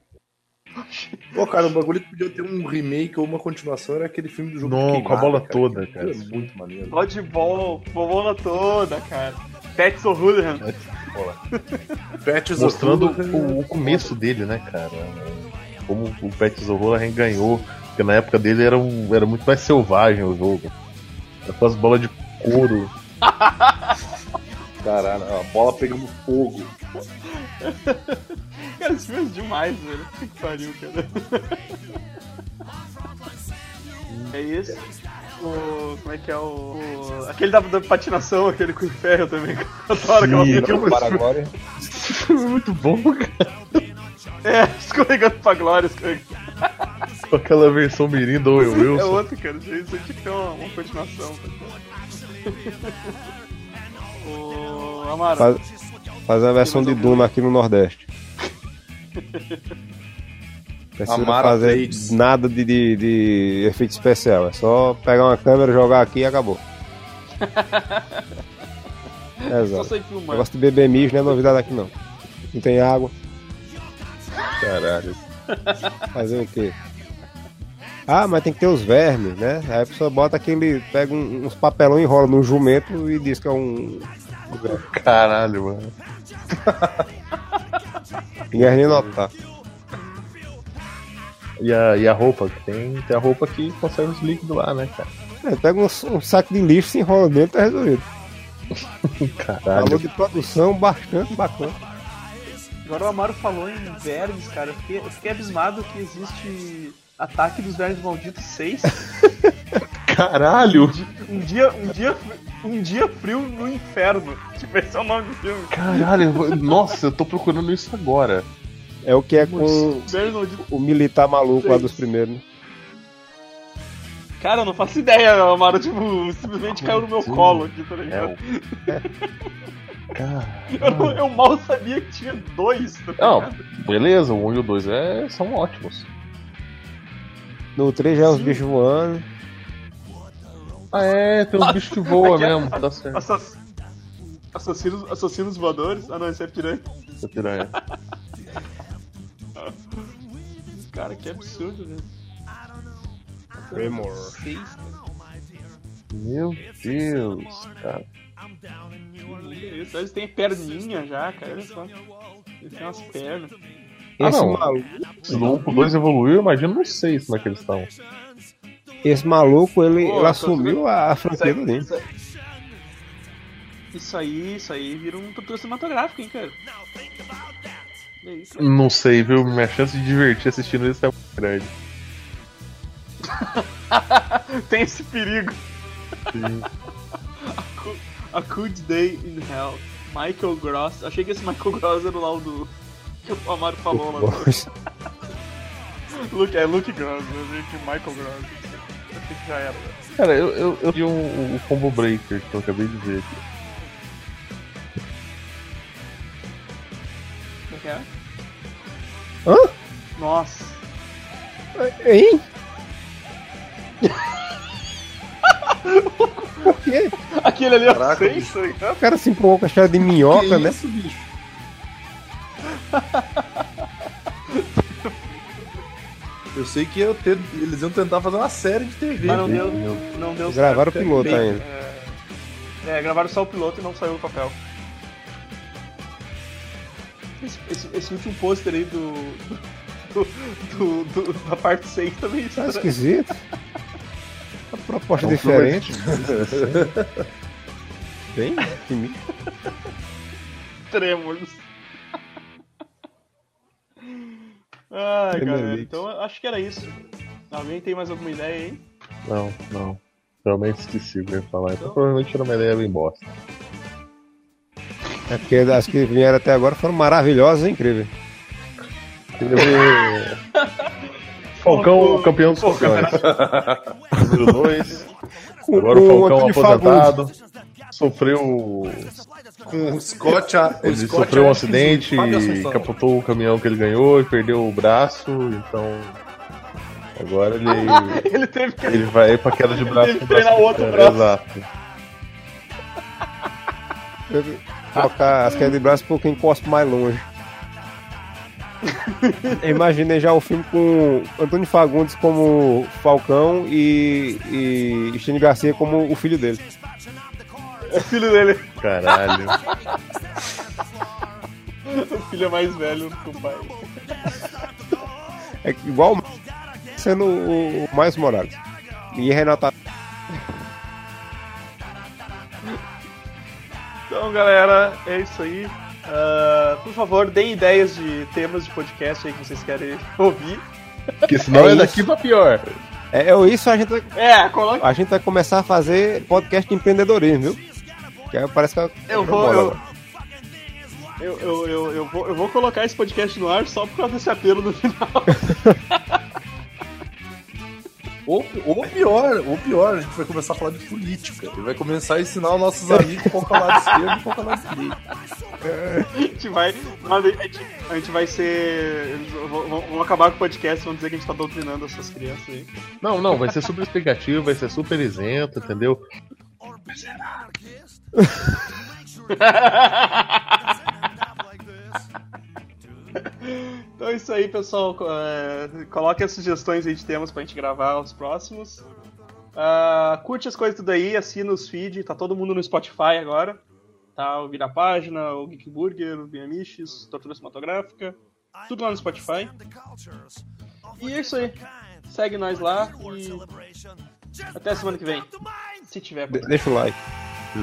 Pô, cara, o bagulho que podia ter um remake ou uma continuação era aquele filme do jogo Não, de com a bola cara. toda, Aquilo cara. É muito maneiro. Dodgeball, bola toda, cara. Pets O'Hooligan. Patches Mostrando o, o começo dele, né, cara? Como o Pet Zorrola ganhou. Porque na época dele era, um, era muito mais selvagem o jogo. Era com as bolas de couro. Caralho, a bola pegando fogo. Cara, filme é demais, velho. Que pariu, cara. É isso. O. Como é que é o. o- aquele da, da patinação, aquele com o ferro também. adoro aquela não, Para a glória. É muito bom, cara. É, escorregando pra glória, escorregando. Com aquela versão mirim do Owen É Wilson. outro, cara. Isso aí tinha que ter uma, uma continuação. o Amaro. Faz, faz a versão de Duna aqui no Nordeste. Precisa Amara fazer Bates. nada de, de, de efeito especial. É só pegar uma câmera, jogar aqui e acabou. Só Exato. sei filmar. Negócio de beber mijo não é novidade aqui não. Não tem água. Caralho. Fazer o quê? Ah, mas tem que ter os vermes, né? Aí a pessoa bota aquele. pega um- uns papelão, enrola no jumento e diz que é um. Caralho, mano. Ninguém nem notar. E a, e a roupa? Tem, tem a roupa que conserva os líquidos lá, né, cara? É, pega um, um saco de lixo, se enrola dentro e tá resolvido. Caralho. de produção bastante bacana. Agora o Amaro falou em vermes, cara. Eu fiquei, eu fiquei abismado que existe Ataque dos Vermes Malditos 6. Caralho! Um dia, um dia, um dia frio no inferno. Tipo, esse é o nome do filme. Caralho, nossa, eu tô procurando isso agora. É o que é com Malditos. o militar maluco lá dos primeiros. né? Cara, eu não faço ideia, Amaro. Tipo, simplesmente caiu no meu colo aqui, tá ligado? o. Cara. Eu, não- eu mal sabia que tinha dois, tá Não, ligado? beleza, o 1 e o 2 é, são ótimos. No 3 já é os bichos voando. Ah, é, tem uns bichos que voam mesmo, tá certo. Assass... Assassinos, assassinos voadores? Ah não, esse é piranha. Essa piranha. Cara, que absurdo, né? Tremor. Meu Deus, cara. Isso, Eles têm perninha já, cara. Olha só. Eles têm umas pernas. Ah, Esse, não. maluco, Se o 1 pro 2 evoluiu, imagina no 6 como é que eles estão. esse maluco, ele, Pô, ele assumiu a, a franquia Isso aí- dele. isso aí- Isso aí, vira um tortura cinematográfico, hein, cara. É isso. Não sei, viu? Minha chance de divertir assistindo isso é muito grande. Tem esse perigo. Sim. A Good Day in Hell. Michael Gross. Achei que esse Michael Gross era lá o do. Que o Amaro falou lá. Luke, é Luke Gross, que Michael Gross. Que já era. né? Cara, eu, eu, eu vi um, um combo breaker que eu acabei de ver aqui. Como é que é? Hã? Nossa. Hein? Por quê? Aquele ali é o Caraca, bicho. tá ligado? O cara se empurrou com a chave de minhoca, que né? isso, bicho? Eu sei que ter- eles iam tentar fazer uma série de TV. Mas não deu, Meu não deu Gravaram o certo. piloto Bem, ainda. É, é, gravaram só o piloto e não saiu o papel. Esse, esse- esse último pôster aí do, do, do- do- da parte 6 também Tá está esquisito. Uma proposta É um diferente. Bem, time. trêmulos. Ai, então acho que era isso. Alguém tem mais alguma ideia aí? Não, não. Realmente esqueci o que eu ia falar. Então provavelmente era uma ideia bem bosta. É porque as que vieram até agora foram maravilhosas e incríveis. Falcão, o campeão dos Falcões. Número 2. Agora o Falcão aposentado. Sofreu. Com o Scott, a, o Ele Scott sofreu um acidente e capotou o caminhão que ele ganhou e perdeu o braço, então. Agora ele. Ele teve que. ele vai pra queda de braço Teve com que braço treinar o outro braço. Exato. Colocar as quedas de braço um pouquinho cospe mais longe. Eu Imaginei já o filme com Antônio Fagundes como Falcão e, e Stênio Garcia como o filho dele. É filho dele. Caralho. O filho é mais velho que o pai. É igual sendo o Miles Morales. E Renata. Então, galera, é isso aí. Ah, por favor, deem ideias de temas de podcast aí que vocês querem ouvir. Porque senão É é, daqui pra pior. É, é isso a gente, vai, É, coloque. a gente vai começar a fazer podcast de empreendedorismo, viu? Que aí parece que é Eu vou. Eu, eu, eu, eu, eu vou, eu vou colocar esse podcast no ar só por causa desse apelo no final. Ou, ou pior, ou pior, a gente vai começar a falar de política. E vai começar a ensinar os nossos amigos qual que é o lado esquerdo e qual que é o lado direito. A gente vai. mas A gente, a gente vai ser. vão acabar com o podcast, vão dizer que a gente tá doutrinando essas crianças aí. Não, não, vai ser super explicativo, vai ser super isento, entendeu? Então é isso aí, pessoal. É, coloque as sugestões aí de temas pra gente gravar os próximos. Ah, curte as coisas tudo aí, assina os feeds, tá todo mundo no Spotify agora. Tá o Vira Página, o Geek Burger, o Biamiches, Tortura Cinematográfica. Tudo lá no Spotify. E é isso aí. Segue nós lá e até semana que vem. Se tiver. De- Deixa o like.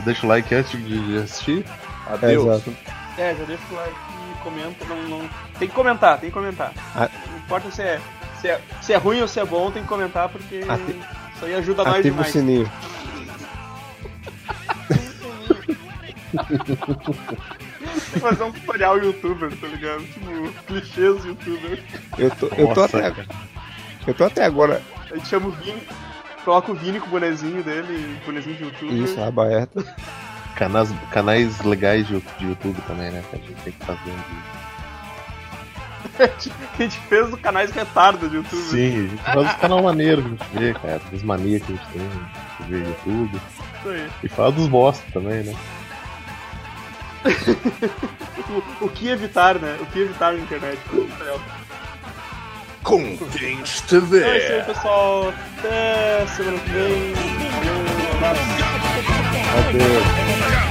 Deixa o like antes de assistir. É, Adeus. exato. É, já deixa o like e comenta. Não, não... Tem que comentar, tem que comentar. A- Não importa se é, se, é, se é ruim ou se é bom, tem que comentar porque Ati- isso aí ajuda nós Ativa o demais. sininho. Tem que fazer um tutorial youtuber, tá ligado? Tipo, clichês youtuber. Eu tô, eu tô até, cara. eu tô até agora. A gente chama o Vini, coloca o Vini com o bonezinho dele, bonezinho de youtuber. Isso, aba aberta. Canais, canais legais de, de YouTube também, né? Que a gente tem que fazer um vídeo. a gente fez o canais retardo de youtuber. Sim, a gente faz um canal maneiro que a gente vê, cara. As manias que a gente tem de ver YouTube. Isso aí. E fala dos bosta também, né? O, o que evitar, né? O que evitar na internet. Contente Então é isso aí, pessoal. Até semana que vem. Um abraço. Adeus.